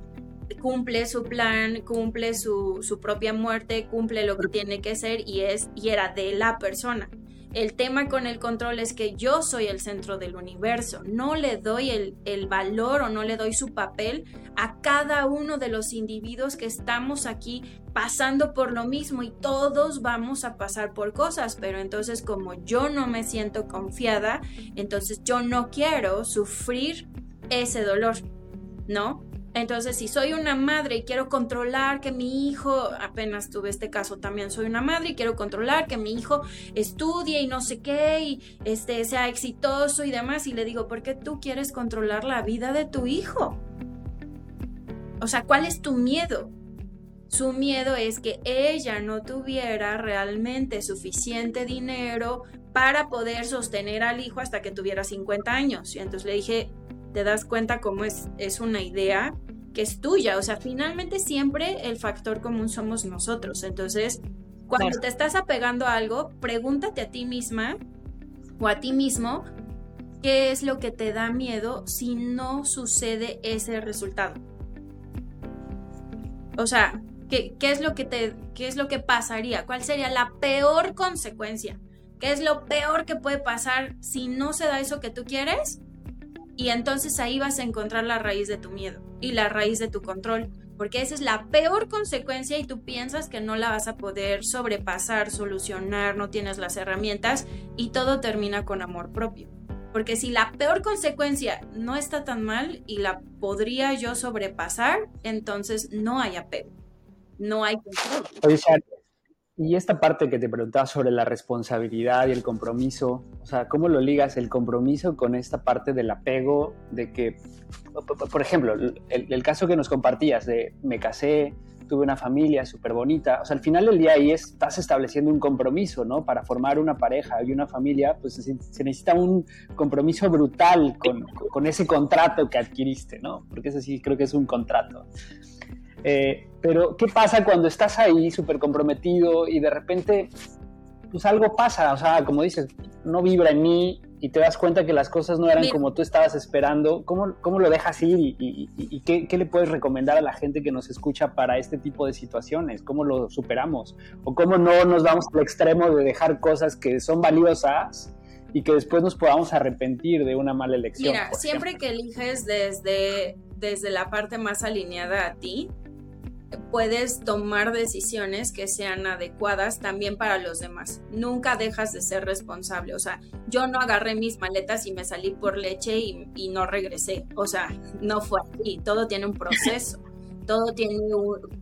cumple su plan, cumple su, su propia muerte, cumple lo que tiene que ser y es y era de la persona. El tema con el control es que yo soy el centro del universo. No le doy el, valor o no le doy su papel a cada uno de los individuos que estamos aquí pasando por lo mismo y todos vamos a pasar por cosas, pero entonces como yo no me siento confiada, entonces yo no quiero sufrir ese dolor, ¿no? Entonces, si soy una madre y quiero controlar que mi hijo, apenas tuve este caso también, soy una madre y quiero controlar que mi hijo estudie y no sé qué y este sea exitoso y demás y le digo, "¿Por qué tú quieres controlar la vida de tu hijo?" O sea, ¿cuál es tu miedo? Su miedo es que ella no tuviera realmente suficiente dinero para poder sostener al hijo hasta que tuviera 50 años. Y entonces le dije, te das cuenta cómo es, es una idea que es tuya. O sea, finalmente siempre el factor común somos nosotros. Entonces, cuando te estás apegando a algo, pregúntate a ti misma o a ti mismo qué es lo que te da miedo si no sucede ese resultado. O sea, ¿qué, qué es lo que te, qué es lo que pasaría? ¿Cuál sería la peor consecuencia? ¿Qué es lo peor que puede pasar si no se da eso que tú quieres? Y entonces ahí vas a encontrar la raíz de tu miedo y la raíz de tu control, porque esa es la peor consecuencia y tú piensas que no la vas a poder sobrepasar, solucionar, no tienes las herramientas y todo termina con amor propio. Porque si la peor consecuencia no está tan mal y la podría yo sobrepasar, entonces no hay apego, no hay control. Oye, y esta parte que te preguntaba sobre la responsabilidad y el compromiso, o sea, ¿cómo lo ligas el compromiso con esta parte del apego de que, por ejemplo, el, caso que nos compartías de me casé, tuve una familia súper bonita, o sea, al final del día ahí estás estableciendo un compromiso, ¿no? Para formar una pareja y una familia, pues se, necesita un compromiso brutal con, con ese contrato que adquiriste, ¿no? Porque eso sí creo que es un contrato. Eh, pero, ¿qué pasa cuando estás ahí súper comprometido y de repente, pues algo pasa? O sea, como dices, no vibra en mí y te das cuenta que las cosas no eran como tú estabas esperando. ¿Cómo, cómo lo dejas ir y, qué, qué, le puedes recomendar a la gente que nos escucha para este tipo de situaciones? ¿Cómo lo superamos? ¿O cómo no nos vamos al extremo de dejar cosas que son valiosas? y que después nos podamos arrepentir de una mala elección. Mira, siempre que eliges desde, desde la parte más alineada a ti, puedes tomar decisiones que sean adecuadas también para los demás. Nunca dejas de ser responsable. O sea, yo no agarré mis maletas y me salí por leche y, no regresé. O sea, no fue así. Todo tiene un proceso todo tiene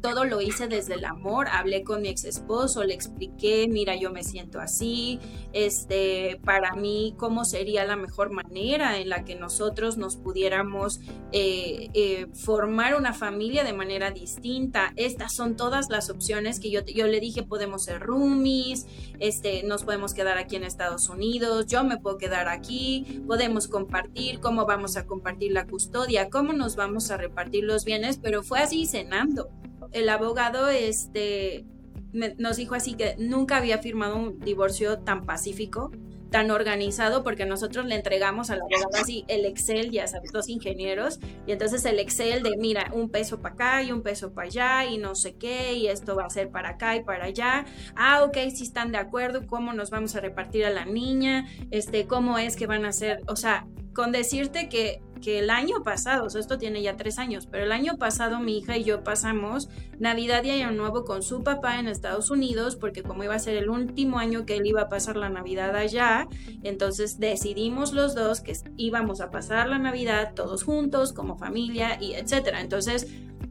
todo lo hice desde el amor, hablé con mi ex esposo, le expliqué, mira, yo me siento así, este, para mí, cómo sería la mejor manera en la que nosotros nos pudiéramos eh, eh, formar una familia de manera distinta. Estas son todas las opciones que yo, yo le dije, podemos ser roomies, este, nos podemos quedar aquí en Estados Unidos, yo me puedo quedar aquí, podemos compartir, cómo vamos a compartir la custodia, cómo nos vamos a repartir los bienes, pero fue así cenando. El abogado este, nos dijo así que nunca había firmado un divorcio tan pacífico, tan organizado, porque nosotros le entregamos al abogado así el Excel, ya sabes, dos ingenieros, y entonces el Excel de, mira, un peso para acá y un peso para allá, y no sé qué, y esto va a ser para acá y para allá. Ah, ok, si están de acuerdo, cómo nos vamos a repartir a la niña, este, cómo es que van a ser, o sea, con decirte que que el año pasado, o sea, esto tiene ya tres años, pero el año pasado mi hija y yo pasamos Navidad y Año Nuevo con su papá en Estados Unidos, porque como iba a ser el último año que él iba a pasar la Navidad allá, entonces decidimos los dos que íbamos a pasar la Navidad todos juntos, como familia y etcétera. Entonces,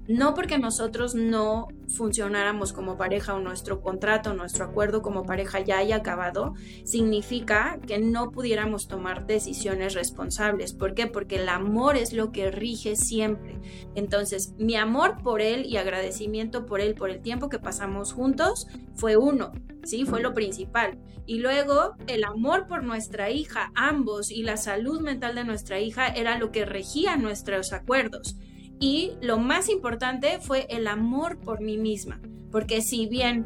no porque nosotros no funcionáramos como pareja o nuestro contrato, nuestro acuerdo como pareja ya haya acabado, significa que no pudiéramos tomar decisiones responsables. ¿Por qué? Porque el amor es lo que rige siempre. Entonces, mi amor por él y agradecimiento por él, por el tiempo que pasamos juntos, fue uno, ¿sí? Fue lo principal. Y luego, el amor por nuestra hija, ambos, y la salud mental de nuestra hija era lo que regía nuestros acuerdos. Y lo más importante fue el amor por mí misma, porque si bien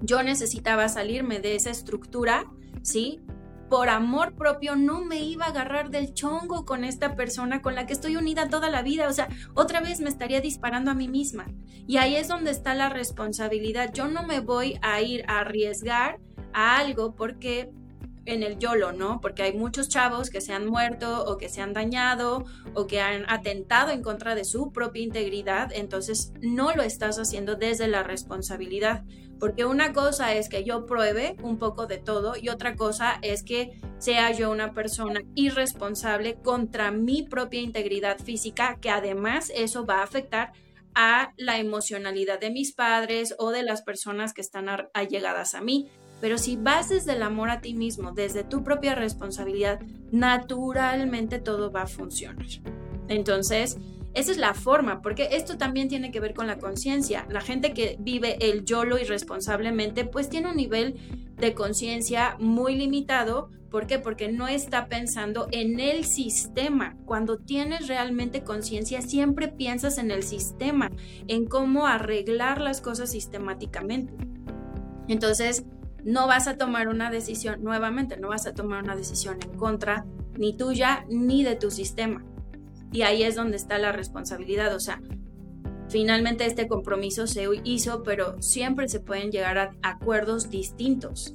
yo necesitaba salirme de esa estructura, ¿sí? Por amor propio no me iba a agarrar del chongo con esta persona con la que estoy unida toda la vida, o sea, otra vez me estaría disparando a mí misma. Y ahí es donde está la responsabilidad. Yo no me voy a ir a arriesgar a algo porque en el YOLO, ¿no? Porque hay muchos chavos que se han muerto o que se han dañado o que han atentado en contra de su propia integridad, entonces no lo estás haciendo desde la responsabilidad, porque una cosa es que yo pruebe un poco de todo y otra cosa es que sea yo una persona irresponsable contra mi propia integridad física, que además eso va a afectar a la emocionalidad de mis padres o de las personas que están allegadas a mí. Pero si vas desde el amor a ti mismo, desde tu propia responsabilidad, naturalmente todo va a funcionar. Entonces, esa es la forma, porque esto también tiene que ver con la conciencia. La gente que vive el YOLO irresponsablemente, pues tiene un nivel de conciencia muy limitado. ¿Por qué? Porque no está pensando en el sistema. Cuando tienes realmente conciencia, siempre piensas en el sistema, en cómo arreglar las cosas sistemáticamente. Entonces, no vas a tomar una decisión, nuevamente, no vas a tomar una decisión en contra ni tuya ni de tu sistema. Y ahí es donde está la responsabilidad. O sea, finalmente este compromiso se hizo, pero siempre se pueden llegar a acuerdos distintos.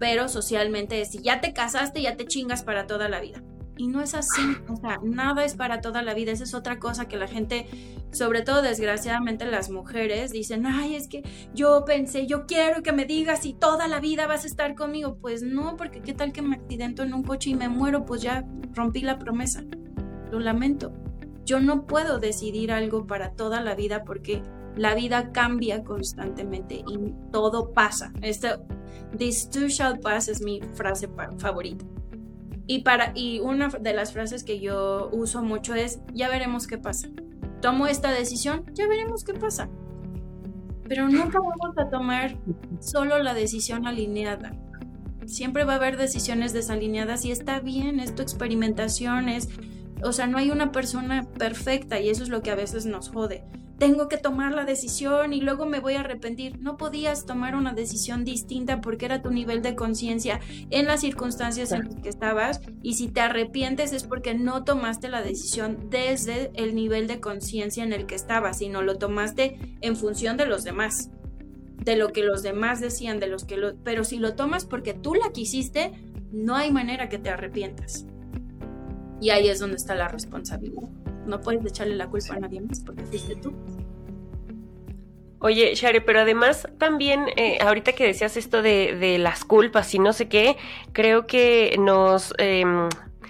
Pero socialmente es, si ya te casaste, ya te chingas para toda la vida. Y no es así, o sea, nada es para toda la vida. Esa es otra cosa que la gente, sobre todo desgraciadamente las mujeres, dicen, ay, es que yo pensé, yo quiero que me digas si toda la vida vas a estar conmigo. Pues no, porque qué tal que me accidento en un coche y me muero, pues ya rompí la promesa. Lo lamento. Yo no puedo decidir algo para toda la vida porque la vida cambia constantemente y todo pasa. Esto, this too shall pass es mi frase favorita. Y, para, y una de las frases que yo uso mucho es, ya veremos qué pasa. Tomo esta decisión, ya veremos qué pasa. Pero nunca vamos a tomar solo la decisión alineada. Siempre va a haber decisiones desalineadas y está bien, es tu experimentación, es, o sea, no hay una persona perfecta y eso es lo que a veces nos jode tengo que tomar la decisión y luego me voy a arrepentir. No podías tomar una decisión distinta porque era tu nivel de conciencia en las circunstancias en las que estabas y si te arrepientes es porque no tomaste la decisión desde el nivel de conciencia en el que estabas, sino lo tomaste en función de los demás, de lo que los demás decían, de los que lo... Pero si lo tomas porque tú la quisiste, no hay manera que te arrepientas. Y ahí es donde está la responsabilidad no puedes echarle la culpa a nadie más porque fuiste tú. Oye, Share, pero además también, eh, ahorita que decías esto de, de, las culpas y no sé qué, creo que nos, em,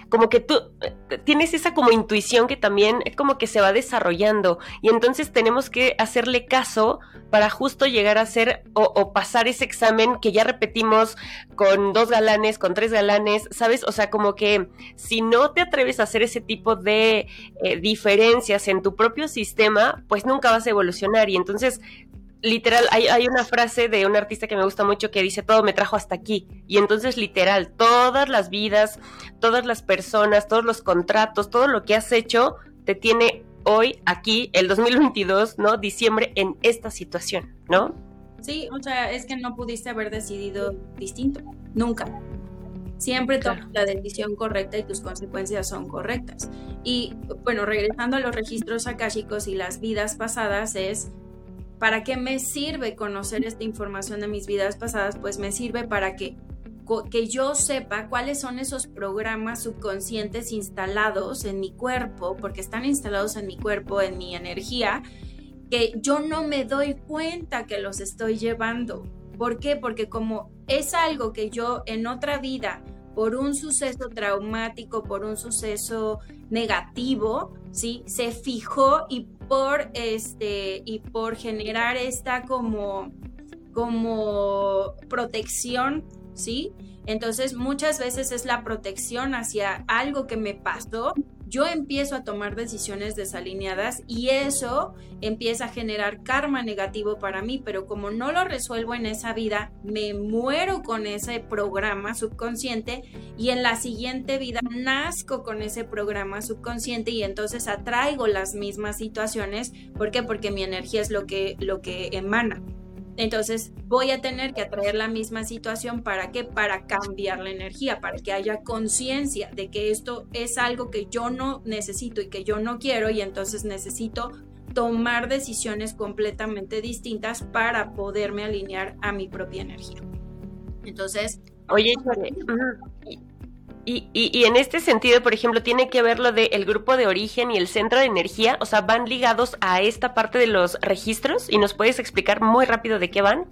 como que tú eh, tienes esa como intuición que también como que se va desarrollando y entonces tenemos que hacerle caso para justo llegar a hacer o, pasar ese examen que ya repetimos con dos galanes, con tres galanes, ¿sabes? O sea, como que si no te atreves a hacer ese tipo de eh, diferencias en tu propio sistema, pues nunca vas a evolucionar y entonces literal, hay, hay, una frase de un artista que me gusta mucho que dice, todo me trajo hasta aquí. Y entonces, literal, todas las vidas, todas las personas, todos los contratos, todo lo que has hecho, te tiene hoy, aquí, el 2022, ¿no? Diciembre, en esta situación, ¿no? Sí, o sea, es que no pudiste haber decidido distinto, nunca. Siempre tomas la decisión correcta y tus consecuencias son correctas. Y bueno, regresando a los registros akáshicos y las vidas pasadas, es ¿Para qué me sirve conocer esta información de mis vidas pasadas? Pues me sirve para que, que yo sepa cuáles son esos programas subconscientes instalados en mi cuerpo, porque están instalados en mi cuerpo, en mi energía, que yo no me doy cuenta que los estoy llevando. ¿Por qué? Porque como es algo que yo en otra vida, por un suceso traumático, por un suceso negativo, ¿sí? Se fijó y por este y por generar esta como como protección, ¿sí? Entonces muchas veces es la protección hacia algo que me pasó yo empiezo a tomar decisiones desalineadas y eso empieza a generar karma negativo para mí, pero como no lo resuelvo en esa vida, me muero con ese programa subconsciente y en la siguiente vida nazco con ese programa subconsciente y entonces atraigo las mismas situaciones. ¿Por qué? Porque mi energía es lo que, lo que emana. Entonces voy a tener que atraer la misma situación para qué? Para cambiar la energía, para que haya conciencia de que esto es algo que yo no necesito y que yo no quiero y entonces necesito tomar decisiones completamente distintas para poderme alinear a mi propia energía. Entonces, oye, y, en este sentido, por ejemplo, tiene que ver lo del grupo de origen y el centro de energía, o sea, van ligados a esta parte de los registros y nos puedes explicar muy rápido de qué van.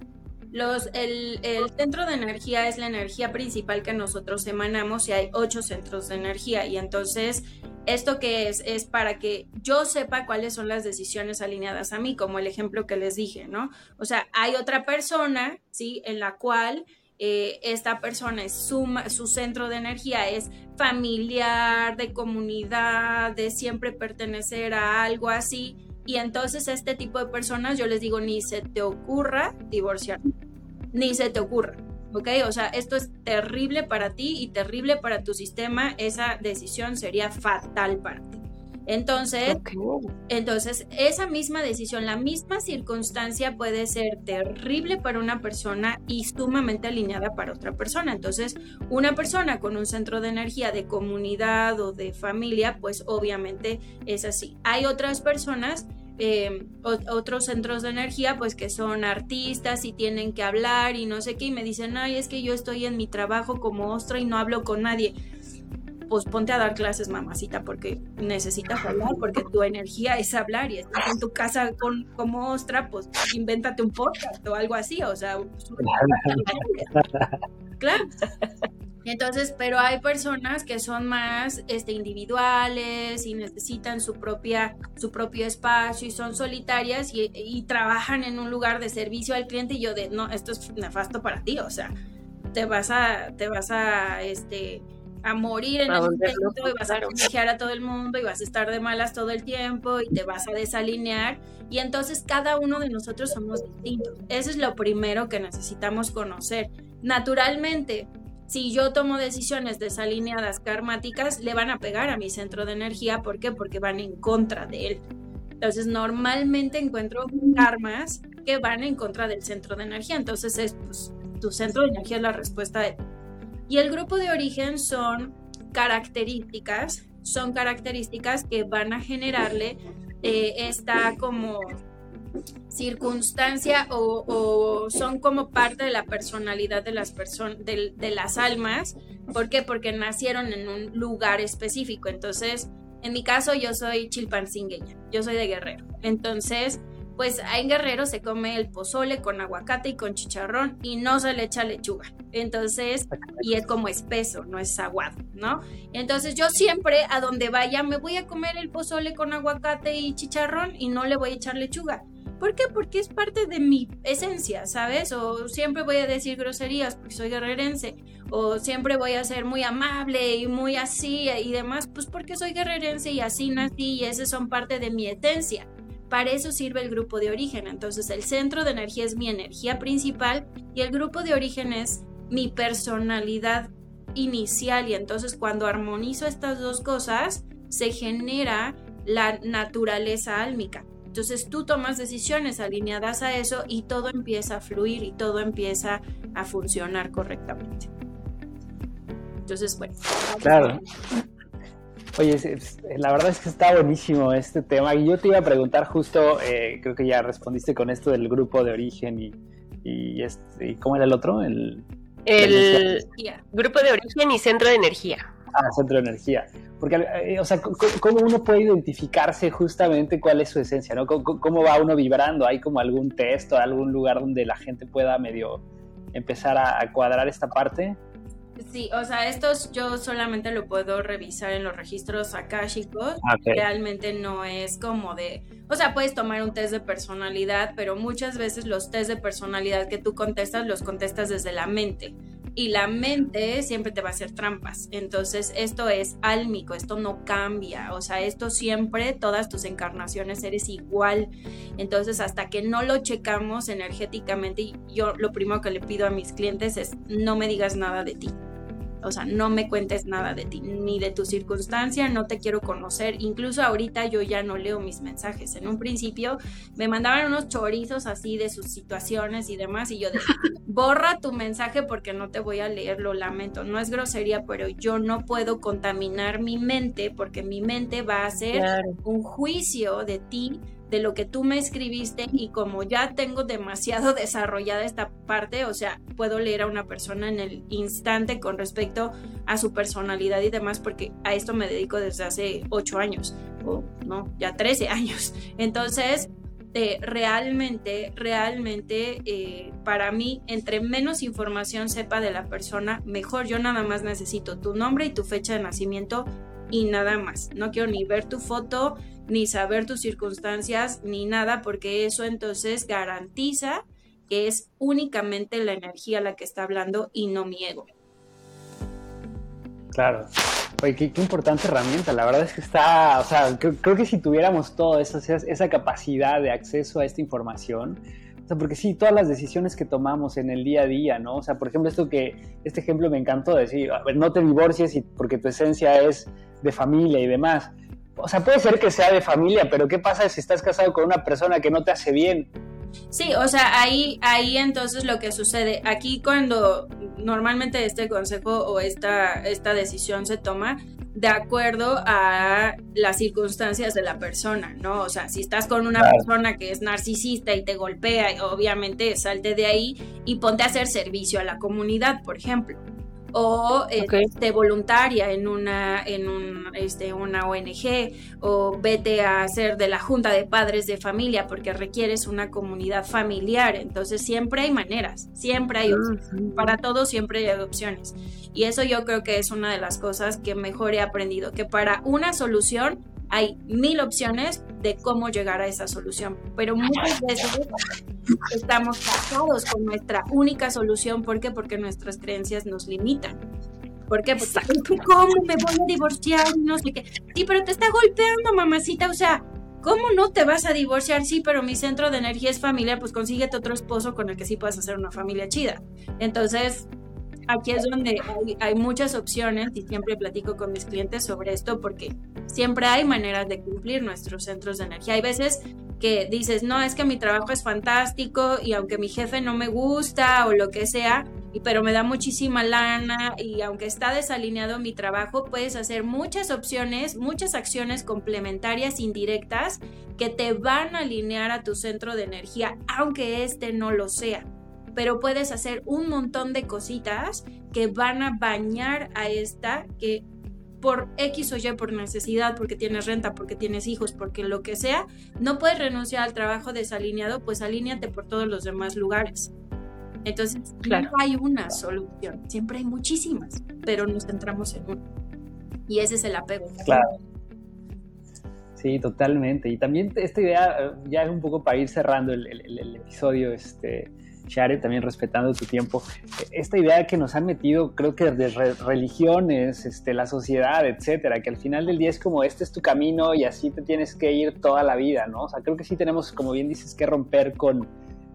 Los, el, el, centro de energía es la energía principal que nosotros emanamos y hay ocho centros de energía y entonces esto que es es para que yo sepa cuáles son las decisiones alineadas a mí, como el ejemplo que les dije, ¿no? O sea, hay otra persona, ¿sí? En la cual eh, esta persona es su, su centro de energía es familiar, de comunidad, de siempre pertenecer a algo así. Y entonces este tipo de personas yo les digo, ni se te ocurra divorciar, ni se te ocurra. ¿ok? O sea, esto es terrible para ti y terrible para tu sistema, esa decisión sería fatal para ti. Entonces, entonces, esa misma decisión, la misma circunstancia puede ser terrible para una persona y sumamente alineada para otra persona. Entonces, una persona con un centro de energía de comunidad o de familia, pues obviamente es así. Hay otras personas eh, otros centros de energía, pues que son artistas y tienen que hablar y no sé qué, y me dicen, ay, es que yo estoy en mi trabajo como ostra y no hablo con nadie pues ponte a dar clases, mamacita, porque necesitas hablar, porque tu energía es hablar y estás en tu casa con, como ostra, pues invéntate un podcast o algo así, o sea, claro. Entonces, pero hay personas que son más este, individuales y necesitan su, propia, su propio espacio y son solitarias y, y, trabajan en un lugar de servicio al cliente y yo de, no, esto es nefasto para ti, o sea, te vas a, te vas a, este, a morir en el intento y vas a contagiar a todo el mundo y vas a estar de malas todo el tiempo y te vas a desalinear y entonces cada uno de nosotros somos distintos. Eso es lo primero que necesitamos conocer. Naturalmente, si yo tomo decisiones desalineadas karmáticas, le van a pegar a mi centro de energía. ¿Por qué? Porque van en contra de él. Entonces, normalmente encuentro karmas que van en contra del centro de energía. Entonces, es, pues, tu centro de energía es la respuesta de... Y el grupo de origen son características, son características que van a generarle eh, esta como circunstancia o, son como parte de la personalidad de las personas de, las almas. ¿Por qué? Porque nacieron en un lugar específico. Entonces, en mi caso, yo soy chilpancingueña, yo soy de Guerrero. Entonces, pues en Guerrero se come el pozole con aguacate y con chicharrón y no se le echa lechuga. Entonces, y es como espeso, no es aguado, ¿no? Entonces yo siempre a donde vaya me voy a comer el pozole con aguacate y chicharrón y no le voy a echar lechuga. ¿Por qué? Porque es parte de mi esencia, ¿sabes? O siempre voy a decir groserías porque soy guerrerense. O siempre voy a ser muy amable y muy así y demás, pues porque soy guerrerense y así nací y esas son parte de mi esencia. Para eso sirve el grupo de origen. Entonces el centro de energía es mi energía principal y el grupo de origen es mi personalidad inicial. Y entonces cuando armonizo estas dos cosas, se genera la naturaleza álmica. Entonces tú tomas decisiones alineadas a eso y todo empieza a fluir y todo empieza a funcionar correctamente. Entonces, bueno. Claro. Oye, la verdad es que está buenísimo este tema. Y yo te iba a preguntar justo, eh, creo que ya respondiste con esto del grupo de origen y, y, este, ¿cómo era el otro? El, el grupo de origen y centro de energía. Ah, centro de energía. Porque, eh, o sea, ¿cómo uno puede identificarse justamente cuál es su esencia, ¿no? ¿Cómo, va uno vibrando? ¿Hay como algún test o algún lugar donde la gente pueda medio empezar a, cuadrar esta parte? Sí, o sea, estos yo solamente lo puedo revisar en los registros akáshicos. Ah, Realmente no es como de, o sea, puedes tomar un test de personalidad, pero muchas veces los test de personalidad que tú contestas los contestas desde la mente y la mente siempre te va a hacer trampas. Entonces, esto es álmico, esto no cambia, o sea, esto siempre, todas tus encarnaciones eres igual. Entonces, hasta que no lo checamos energéticamente, yo lo primero que le pido a mis clientes es no me digas nada de ti. O sea, no me cuentes nada de ti, ni de tu circunstancia, no te quiero conocer. Incluso ahorita yo ya no leo mis mensajes. En un principio me mandaban unos chorizos así de sus situaciones y demás, y yo decía, borra tu mensaje porque no te voy a leer, lo lamento. No es grosería, pero yo no puedo contaminar mi mente porque mi mente va a hacer un juicio de ti de lo que tú me escribiste y como ya tengo demasiado desarrollada esta parte, o sea, puedo leer a una persona en el instante con respecto a su personalidad y demás, porque a esto me dedico desde hace ocho años, o no, ya 13 años. Entonces, eh, realmente, realmente, eh, para mí, entre menos información sepa de la persona, mejor. Yo nada más necesito tu nombre y tu fecha de nacimiento y nada más. No quiero ni ver tu foto, ni saber tus circunstancias, ni nada, porque eso entonces garantiza que es únicamente la energía la que está hablando y no mi ego. Claro. Oye, qué, importante herramienta. La verdad es que está, o sea, creo, que si tuviéramos todo eso, esa capacidad de acceso a esta información, o sea, porque sí, todas las decisiones que tomamos en el día a día, ¿no? O sea, por ejemplo, esto que, este ejemplo me encantó decir, a ver, no te divorcies porque tu esencia es de familia y demás o sea, puede ser que sea de familia, pero ¿qué pasa si estás casado con una persona que no te hace bien? Sí, o sea, ahí, ahí entonces lo que sucede, aquí cuando normalmente este consejo o esta, esta decisión se toma de acuerdo a las circunstancias de la persona, ¿no? O sea, si estás con una persona que es narcisista y te golpea, obviamente salte de ahí y ponte a hacer servicio a la comunidad, por ejemplo o este, voluntaria en una, en un, este, una ONG o vete a ser de la junta de padres de familia porque requieres una comunidad familiar. Entonces siempre hay maneras, siempre hay opciones. Para todos siempre hay opciones. Y eso yo creo que es una de las cosas que mejor he aprendido, que para una solución hay mil opciones de cómo llegar a esa solución, pero muchas veces estamos casados con nuestra única solución. ¿Por qué? Porque nuestras creencias nos limitan. ¿Por qué? Porque ¿cómo me voy a divorciar? No sé qué. Sí, pero te está golpeando, mamacita. O sea, ¿cómo no te vas a divorciar? Sí, pero mi centro de energía es familiar, pues consíguete otro esposo con el que sí puedas hacer una familia chida. Entonces, aquí es donde hay, muchas opciones y siempre platico con mis clientes sobre esto porque siempre hay maneras de cumplir nuestros centros de energía. Hay veces que dices, no, es que mi trabajo es fantástico y aunque mi jefe no me gusta o lo que sea, pero me da muchísima lana y aunque está desalineado mi trabajo, puedes hacer muchas opciones, muchas acciones complementarias indirectas que te van a alinear a tu centro de energía, aunque este no lo sea pero puedes hacer un montón de cositas que van a bañar a esta que por X o Y, por necesidad, porque tienes renta, porque tienes hijos, porque lo que sea, no puedes renunciar al trabajo desalineado, pues alíñate por todos los demás lugares. Entonces, claro. no hay una solución, siempre hay muchísimas, pero nos centramos en una. Y ese es el apego. Claro. Sí, totalmente. Y también esta idea, eh, ya es un poco para ir cerrando el, el episodio, este, Share, también respetando tu tiempo, esta idea que nos han metido, creo que de religiones, este, la sociedad, etcétera, que al final del día es como este es tu camino y así te tienes que ir toda la vida, ¿no? O sea, creo que sí tenemos, como bien dices, que romper con,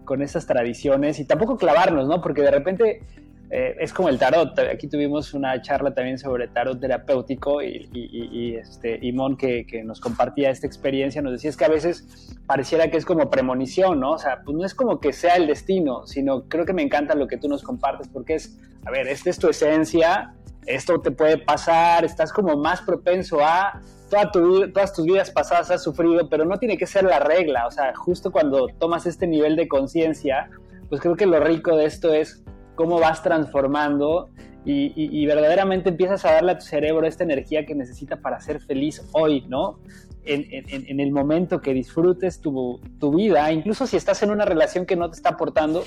con esas tradiciones y tampoco clavarnos, ¿no? Porque de repente eh, es como el tarot. Aquí tuvimos una charla también sobre tarot terapéutico y, este, Mon que, nos compartía esta experiencia nos decía que a veces pareciera que es como premonición, ¿no? O sea, pues no es como que sea el destino, sino creo que me encanta lo que tú nos compartes porque es, a ver, esta es tu esencia, esto te puede pasar, estás como más propenso a toda tu, todas tus vidas pasadas has sufrido, pero no tiene que ser la regla, o sea, justo cuando tomas este nivel de conciencia, pues creo que lo rico de esto es cómo vas transformando y, verdaderamente empiezas a darle a tu cerebro esta energía que necesita para ser feliz hoy, ¿no? En, el momento que disfrutes tu, vida, incluso si estás en una relación que no te está aportando,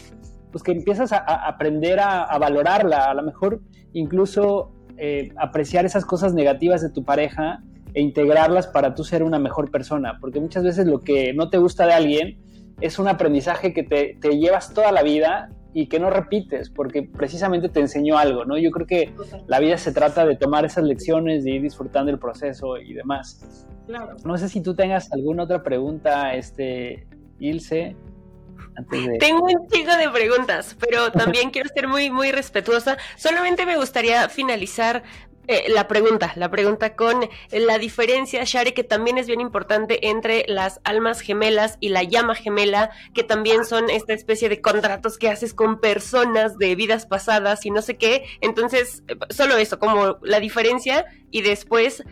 pues que empiezas a, aprender a, valorarla, a lo mejor incluso eh, apreciar esas cosas negativas de tu pareja e integrarlas para tú ser una mejor persona, porque muchas veces lo que no te gusta de alguien es un aprendizaje que te llevas toda la vida y que no repites, porque precisamente te enseñó algo, ¿no? Yo creo que la vida se trata de tomar esas lecciones, de ir disfrutando el proceso y demás. Claro. No sé si tú tengas alguna otra pregunta, este, Ilse. Tengo un chico de preguntas, pero también quiero ser muy, muy respetuosa. Solamente me gustaría finalizar eh, la pregunta, la pregunta con la diferencia, Share, que también es bien importante entre las almas gemelas y la llama gemela, que también son esta especie de contratos que haces con personas de vidas pasadas y no sé qué. Entonces, solo eso, como la diferencia y después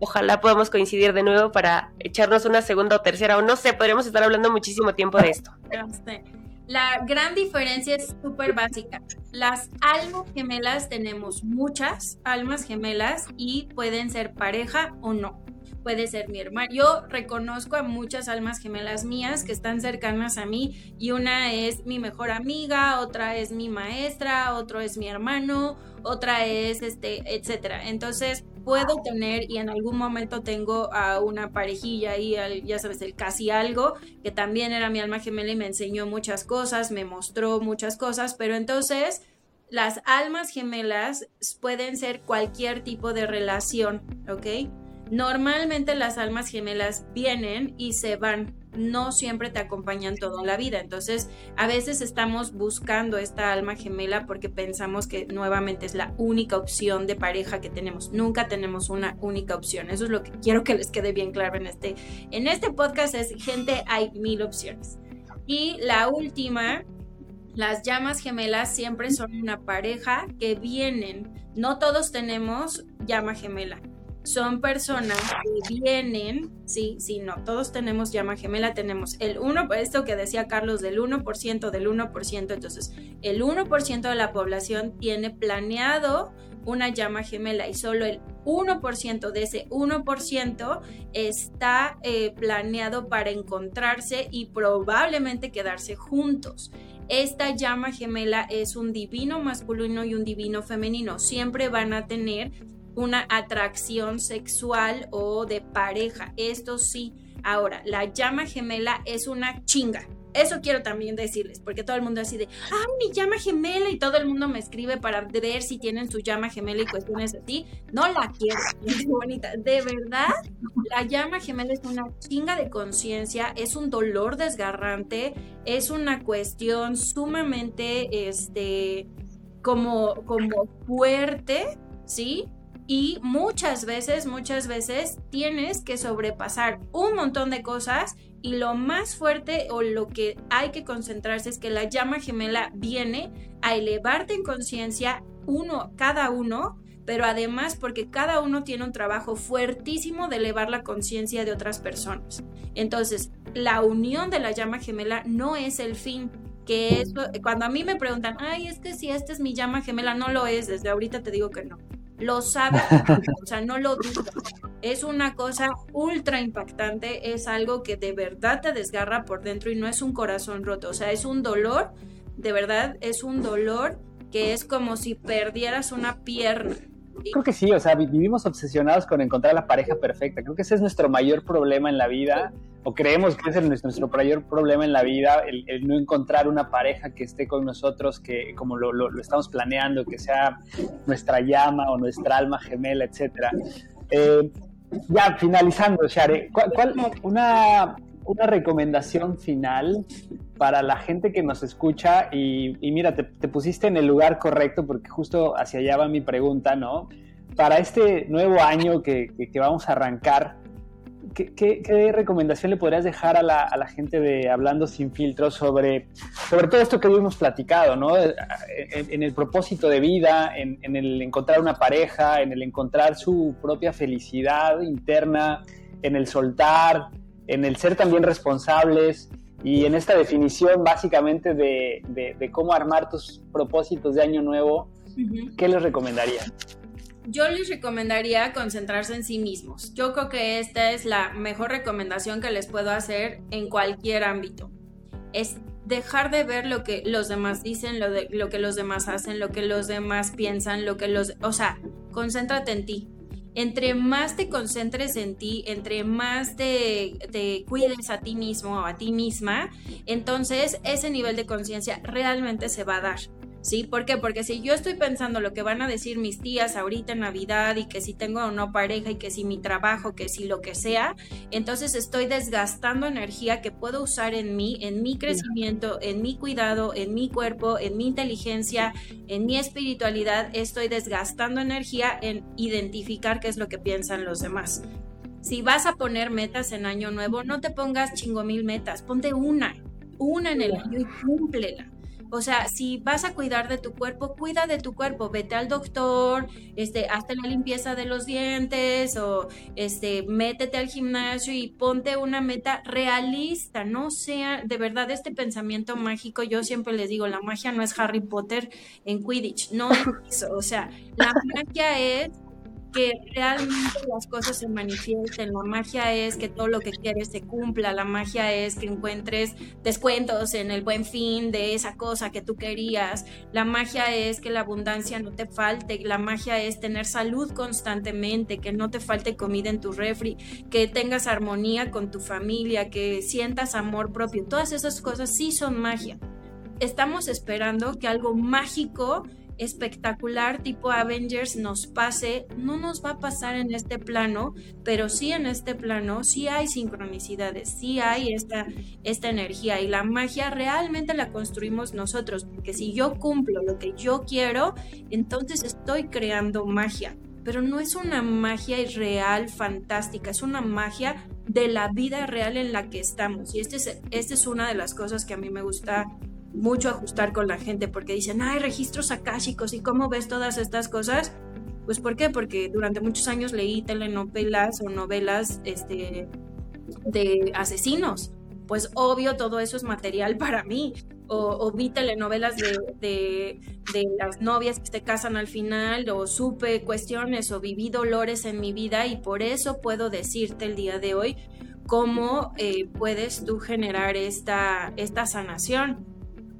ojalá podamos coincidir de nuevo para echarnos una segunda o tercera, o no sé, podríamos estar hablando muchísimo tiempo de esto. La gran diferencia es súper básica. Las almas gemelas tenemos muchas almas gemelas y pueden ser pareja o no. Puede ser mi hermano. Yo reconozco a muchas almas gemelas mías que están cercanas a mí y una es mi mejor amiga, otra es mi maestra, otro es mi hermano, otra es este, etcétera. Entonces, puedo tener y en algún momento tengo a una parejilla y ya sabes, el casi algo, que también era mi alma gemela y me enseñó muchas cosas, me mostró muchas cosas, pero entonces las almas gemelas pueden ser cualquier tipo de relación, ¿ok? Normalmente las almas gemelas vienen y se van, no siempre te acompañan toda la vida. Entonces, a veces estamos buscando esta alma gemela porque pensamos que nuevamente es la única opción de pareja que tenemos. Nunca tenemos una única opción. Eso es lo que quiero que les quede bien claro en este, en este podcast. Es gente, hay mil opciones. Y la última, las llamas gemelas siempre son una pareja que vienen. No todos tenemos llama gemela son personas que vienen, sí, sí, no, todos tenemos llama gemela, tenemos el 1, esto que decía Carlos, del 1%, del 1%, entonces el 1% de la población tiene planeado una llama gemela y solo el 1% de ese 1% está eh, planeado para encontrarse y probablemente quedarse juntos. Esta llama gemela es un divino masculino y un divino femenino. Siempre van a tener una atracción sexual o de pareja. Esto sí. Ahora, la llama gemela es una chinga. Eso quiero también decirles, porque todo el mundo así de, ay, mi llama gemela, y todo el mundo me escribe para ver si tienen su llama gemela y cuestiones así. No la quiero, es bonita. De verdad, la llama gemela es una chinga de conciencia, es un dolor desgarrante, es una cuestión sumamente, este, como, como fuerte, ¿sí? Y muchas veces, muchas veces tienes que sobrepasar un montón de cosas y lo más fuerte o lo que hay que concentrarse es que la llama gemela viene a elevarte en conciencia uno, cada uno, pero además porque cada uno tiene un trabajo fuertísimo de elevar la conciencia de otras personas. Entonces, la unión de la llama gemela no es el fin, que eso, cuando a mí me preguntan, ay, es que si esta es mi llama gemela, no lo es, desde ahorita te digo que no lo sabe, o sea, no lo duda. Es una cosa ultra impactante, es algo que de verdad te desgarra por dentro y no es un corazón roto, o sea, es un dolor, de verdad, es un dolor que es como si perdieras una pierna. Creo que sí, o sea, vivimos obsesionados con encontrar la pareja perfecta. Creo que ese es nuestro mayor problema en la vida, o creemos que ese es nuestro mayor problema en la vida, el, no encontrar una pareja que esté con nosotros, que como lo, lo, estamos planeando, que sea nuestra llama o nuestra alma gemela, etcétera. Eh, ya, finalizando, Share, ¿cuál, cuál, una, una recomendación final para la gente que nos escucha y, mira, te, pusiste en el lugar correcto porque justo hacia allá va mi pregunta, ¿no? Para este nuevo año que, vamos a arrancar, ¿qué, recomendación le podrías dejar a la, gente de Hablando sin filtros sobre, sobre todo esto que hemos platicado, ¿no? En, el propósito de vida, en, en el encontrar una pareja, en el encontrar su propia felicidad interna, en el soltar, en el ser también responsables y en esta definición básicamente de, cómo armar tus propósitos de año nuevo, ¿qué les recomendaría? Yo les recomendaría concentrarse en sí mismos. Yo creo que esta es la mejor recomendación que les puedo hacer en cualquier ámbito. Es dejar de ver lo que los demás dicen, lo, de, lo que los demás hacen, lo que los demás piensan, lo que los... O sea, concéntrate en ti entre más te concentres en ti, entre más te, cuides a ti mismo o a ti misma, entonces ese nivel de conciencia realmente se va a dar. ¿Sí? ¿Por qué? Porque si yo estoy pensando lo que van a decir mis tías ahorita en Navidad y que si tengo o no pareja y que si mi trabajo, que si lo que sea, entonces estoy desgastando energía que puedo usar en mí, en mi crecimiento, en mi cuidado, en mi cuerpo, en mi inteligencia, en mi espiritualidad, estoy desgastando energía en identificar qué es lo que piensan los demás. Si vas a poner metas en año nuevo, no te pongas chingo mil metas, ponte una, una en el año y cúmplela. O sea, si vas a cuidar de tu cuerpo, cuida de tu cuerpo, vete al doctor, este, hazte la limpieza de los dientes o este, métete al gimnasio y ponte una meta realista, no sea de verdad este pensamiento mágico. Yo siempre les digo, la magia no es Harry Potter en Quidditch, no es eso. O sea, la magia es que realmente las cosas se manifiesten. La magia es que todo lo que quieres se cumpla. La magia es que encuentres descuentos en el buen fin de esa cosa que tú querías. La magia es que la abundancia no te falte. La magia es tener salud constantemente, que no te falte comida en tu refri, que tengas armonía con tu familia, que sientas amor propio. Todas esas cosas sí son magia. Estamos esperando que algo mágico espectacular tipo Avengers nos pase, no nos va a pasar en este plano, pero sí en este plano, sí hay sincronicidades, sí hay esta, esta energía y la magia realmente la construimos nosotros, porque si yo cumplo lo que yo quiero, entonces estoy creando magia, pero no es una magia irreal, fantástica, es una magia de la vida real en la que estamos. Y esta es, este es una de las cosas que a mí me gusta mucho ajustar con la gente porque dicen, hay registros akáshicos y cómo ves todas estas cosas. Pues ¿por qué? Porque durante muchos años leí telenovelas o novelas este, de asesinos. Pues obvio todo eso es material para mí. O, vi telenovelas de, las novias que se casan al final, o supe cuestiones, o viví dolores en mi vida y por eso puedo decirte el día de hoy cómo eh, puedes tú generar esta, esta sanación.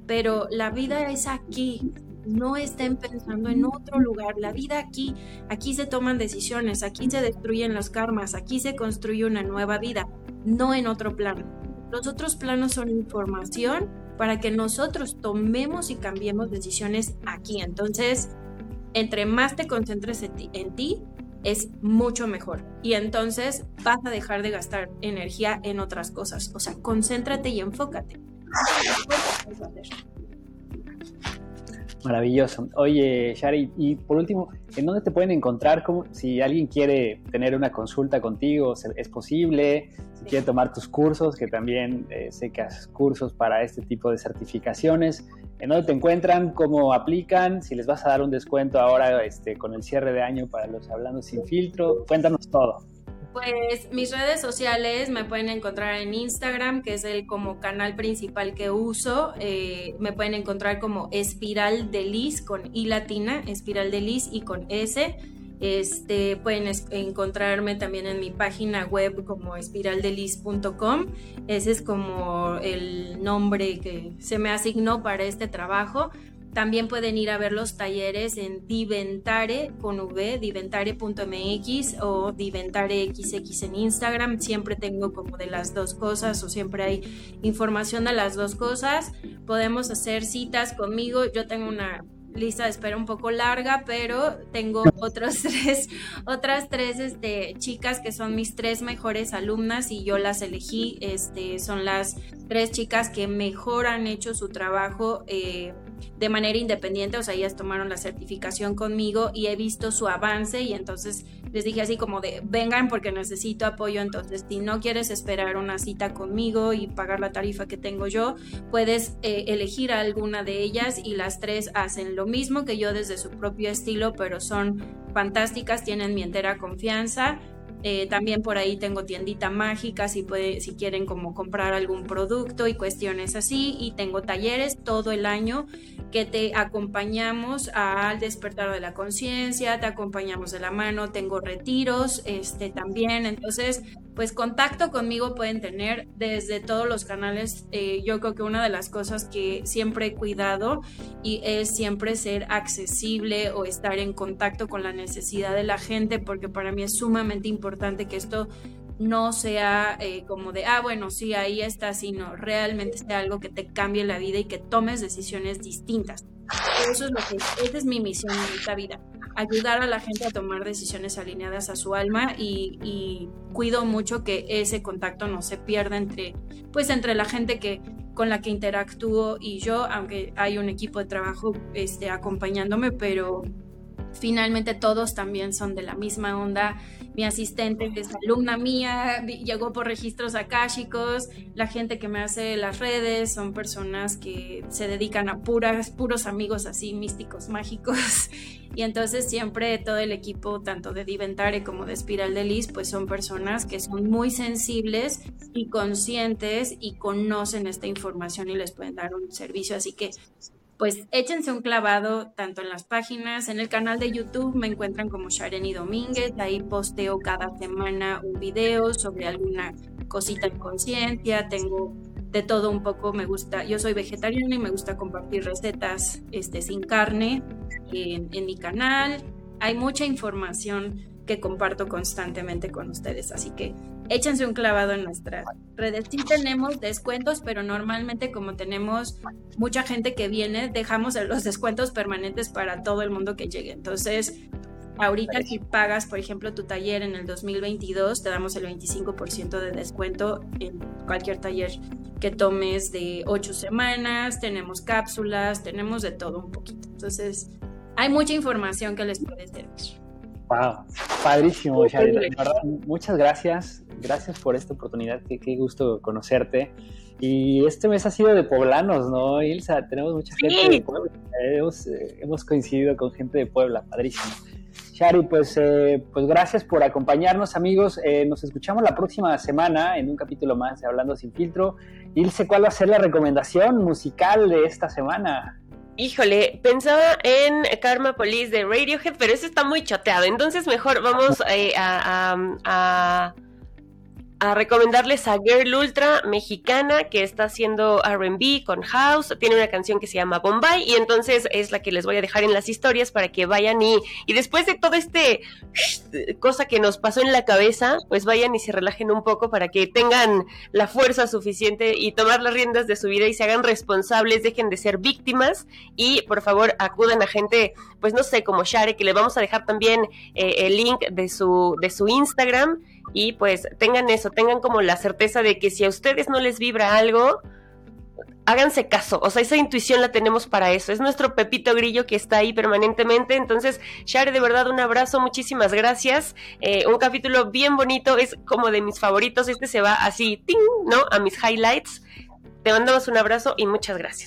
Pero la vida es aquí, no estén pensando en otro lugar. La vida aquí, aquí se toman decisiones, aquí se destruyen los karmas, aquí se construye una nueva vida, no en otro plano. Los otros planos son información para que nosotros tomemos y cambiemos decisiones aquí. Entonces, entre más te concentres en ti, es mucho mejor. Y entonces vas a dejar de gastar energía en otras cosas. O sea, concéntrate y enfócate. Maravilloso. Oye, Shari, y por último, ¿en dónde te pueden encontrar? como si alguien quiere tener una consulta contigo, ¿es posible? Si quiere tomar tus cursos, que también eh, sé que haces cursos para este tipo de certificaciones. ¿En dónde te encuentran? ¿Cómo aplican? Si les vas a dar un descuento ahora este, con el cierre de año para los Hablando Sin Filtro. Cuéntanos todo. Pues mis redes sociales me pueden encontrar en Instagram, que es el como canal principal que uso. Eh, me pueden encontrar como Espiral de Liz con I latina, Espiral de Liz y con S. Este, pueden encontrarme también en mi página web como espiraldelis.com. Ese es como el nombre que se me asignó para este trabajo. También pueden ir a ver los talleres en Diventare con V, diventare.mx o DiventareXX en Instagram. Siempre tengo como de las dos cosas o siempre hay información de las dos cosas. Podemos hacer citas conmigo. Yo tengo una lista de espera un poco larga, pero tengo otros tres, otras tres este, chicas que son mis tres mejores alumnas y yo las elegí. Este, son las tres chicas que mejor han hecho su trabajo eh, de manera independiente, o sea, ellas tomaron la certificación conmigo y he visto su avance y entonces les dije así como de, vengan porque necesito apoyo, entonces si no quieres esperar una cita conmigo y pagar la tarifa que tengo yo, puedes eh, elegir a alguna de ellas y las tres hacen lo mismo que yo desde su propio estilo, pero son fantásticas, tienen mi entera confianza eh, también por ahí tengo tiendita mágica si, puede, si quieren como comprar algún producto y cuestiones así. Y tengo talleres todo el año que te acompañamos al despertar de la conciencia, te acompañamos de la mano, tengo retiros este, también. Entonces, pues contacto conmigo pueden tener desde todos los canales. Eh, yo creo que una de las cosas que siempre he cuidado y es siempre ser accesible o estar en contacto con la necesidad de la gente, porque para mí es sumamente importante que esto no sea eh, como de, ah, bueno, sí, ahí está, sino realmente sea algo que te cambie la vida y que tomes decisiones distintas. Eso es lo que, esa es mi misión en esta vida, ayudar a la gente a tomar decisiones alineadas a su alma y, y, cuido mucho que ese contacto no se pierda entre, pues entre la gente que con la que interactúo y yo, aunque hay un equipo de trabajo este, acompañándome, pero finalmente todos también son de la misma onda. Mi asistente es alumna mía, llegó por registros akáshicos, la gente que me hace las redes son personas que se dedican a puras, puros amigos así místicos, mágicos. Y entonces siempre todo el equipo, tanto de Diventare como de Espiral de Liz, pues son personas que son muy sensibles y conscientes y conocen esta información y les pueden dar un servicio. Así que pues échense un clavado tanto en las páginas, en el canal de YouTube me encuentran como Shareni Domínguez, ahí posteo cada semana un video sobre alguna cosita en conciencia, tengo de todo un poco, me gusta, yo soy vegetariana y me gusta compartir recetas este, sin carne en, en mi canal, hay mucha información que comparto constantemente con ustedes, así que échense un clavado en nuestras redes. Sí tenemos descuentos, pero normalmente como tenemos mucha gente que viene, dejamos los descuentos permanentes para todo el mundo que llegue. Entonces, ahorita si pagas, por ejemplo, tu taller en el 2022, te damos el 25% de descuento en cualquier taller que tomes de ocho semanas, tenemos cápsulas, tenemos de todo un poquito. Entonces, hay mucha información que les puede servir. Wow, padrísimo, muchas gracias. Gracias por esta oportunidad. Qué, qué, gusto conocerte. Y este mes ha sido de poblanos, ¿no, Ilsa? Tenemos mucha gente de Puebla. Hemos, eh, hemos, coincidido con gente de Puebla, padrísimo. Shari, pues, eh, pues gracias por acompañarnos, amigos. Eh, nos escuchamos la próxima semana en un capítulo más de Hablando sin filtro. Ilse, ¿cuál va a ser la recomendación musical de esta semana? Híjole, pensaba en Karma Police de Radiohead, pero eso está muy choteado. Entonces mejor vamos eh, a a recomendarles a Girl Ultra mexicana que está haciendo RB con House. Tiene una canción que se llama Bombay y entonces es la que les voy a dejar en las historias para que vayan y, y después de todo este cosa que nos pasó en la cabeza, pues vayan y se relajen un poco para que tengan la fuerza suficiente y tomar las riendas de su vida y se hagan responsables, dejen de ser víctimas y por favor acudan a gente, pues no sé, como Share, que le vamos a dejar también eh, el link de su, de su Instagram y pues tengan eso, tengan como la certeza de que si a ustedes no les vibra algo, háganse caso, o sea, esa intuición la tenemos para eso, es nuestro Pepito Grillo que está ahí permanentemente, entonces, Share, de verdad un abrazo, muchísimas gracias, eh, un capítulo bien bonito, es como de mis favoritos, este se va así, ¡ting! ¿no? A mis highlights, te mandamos un abrazo y muchas gracias.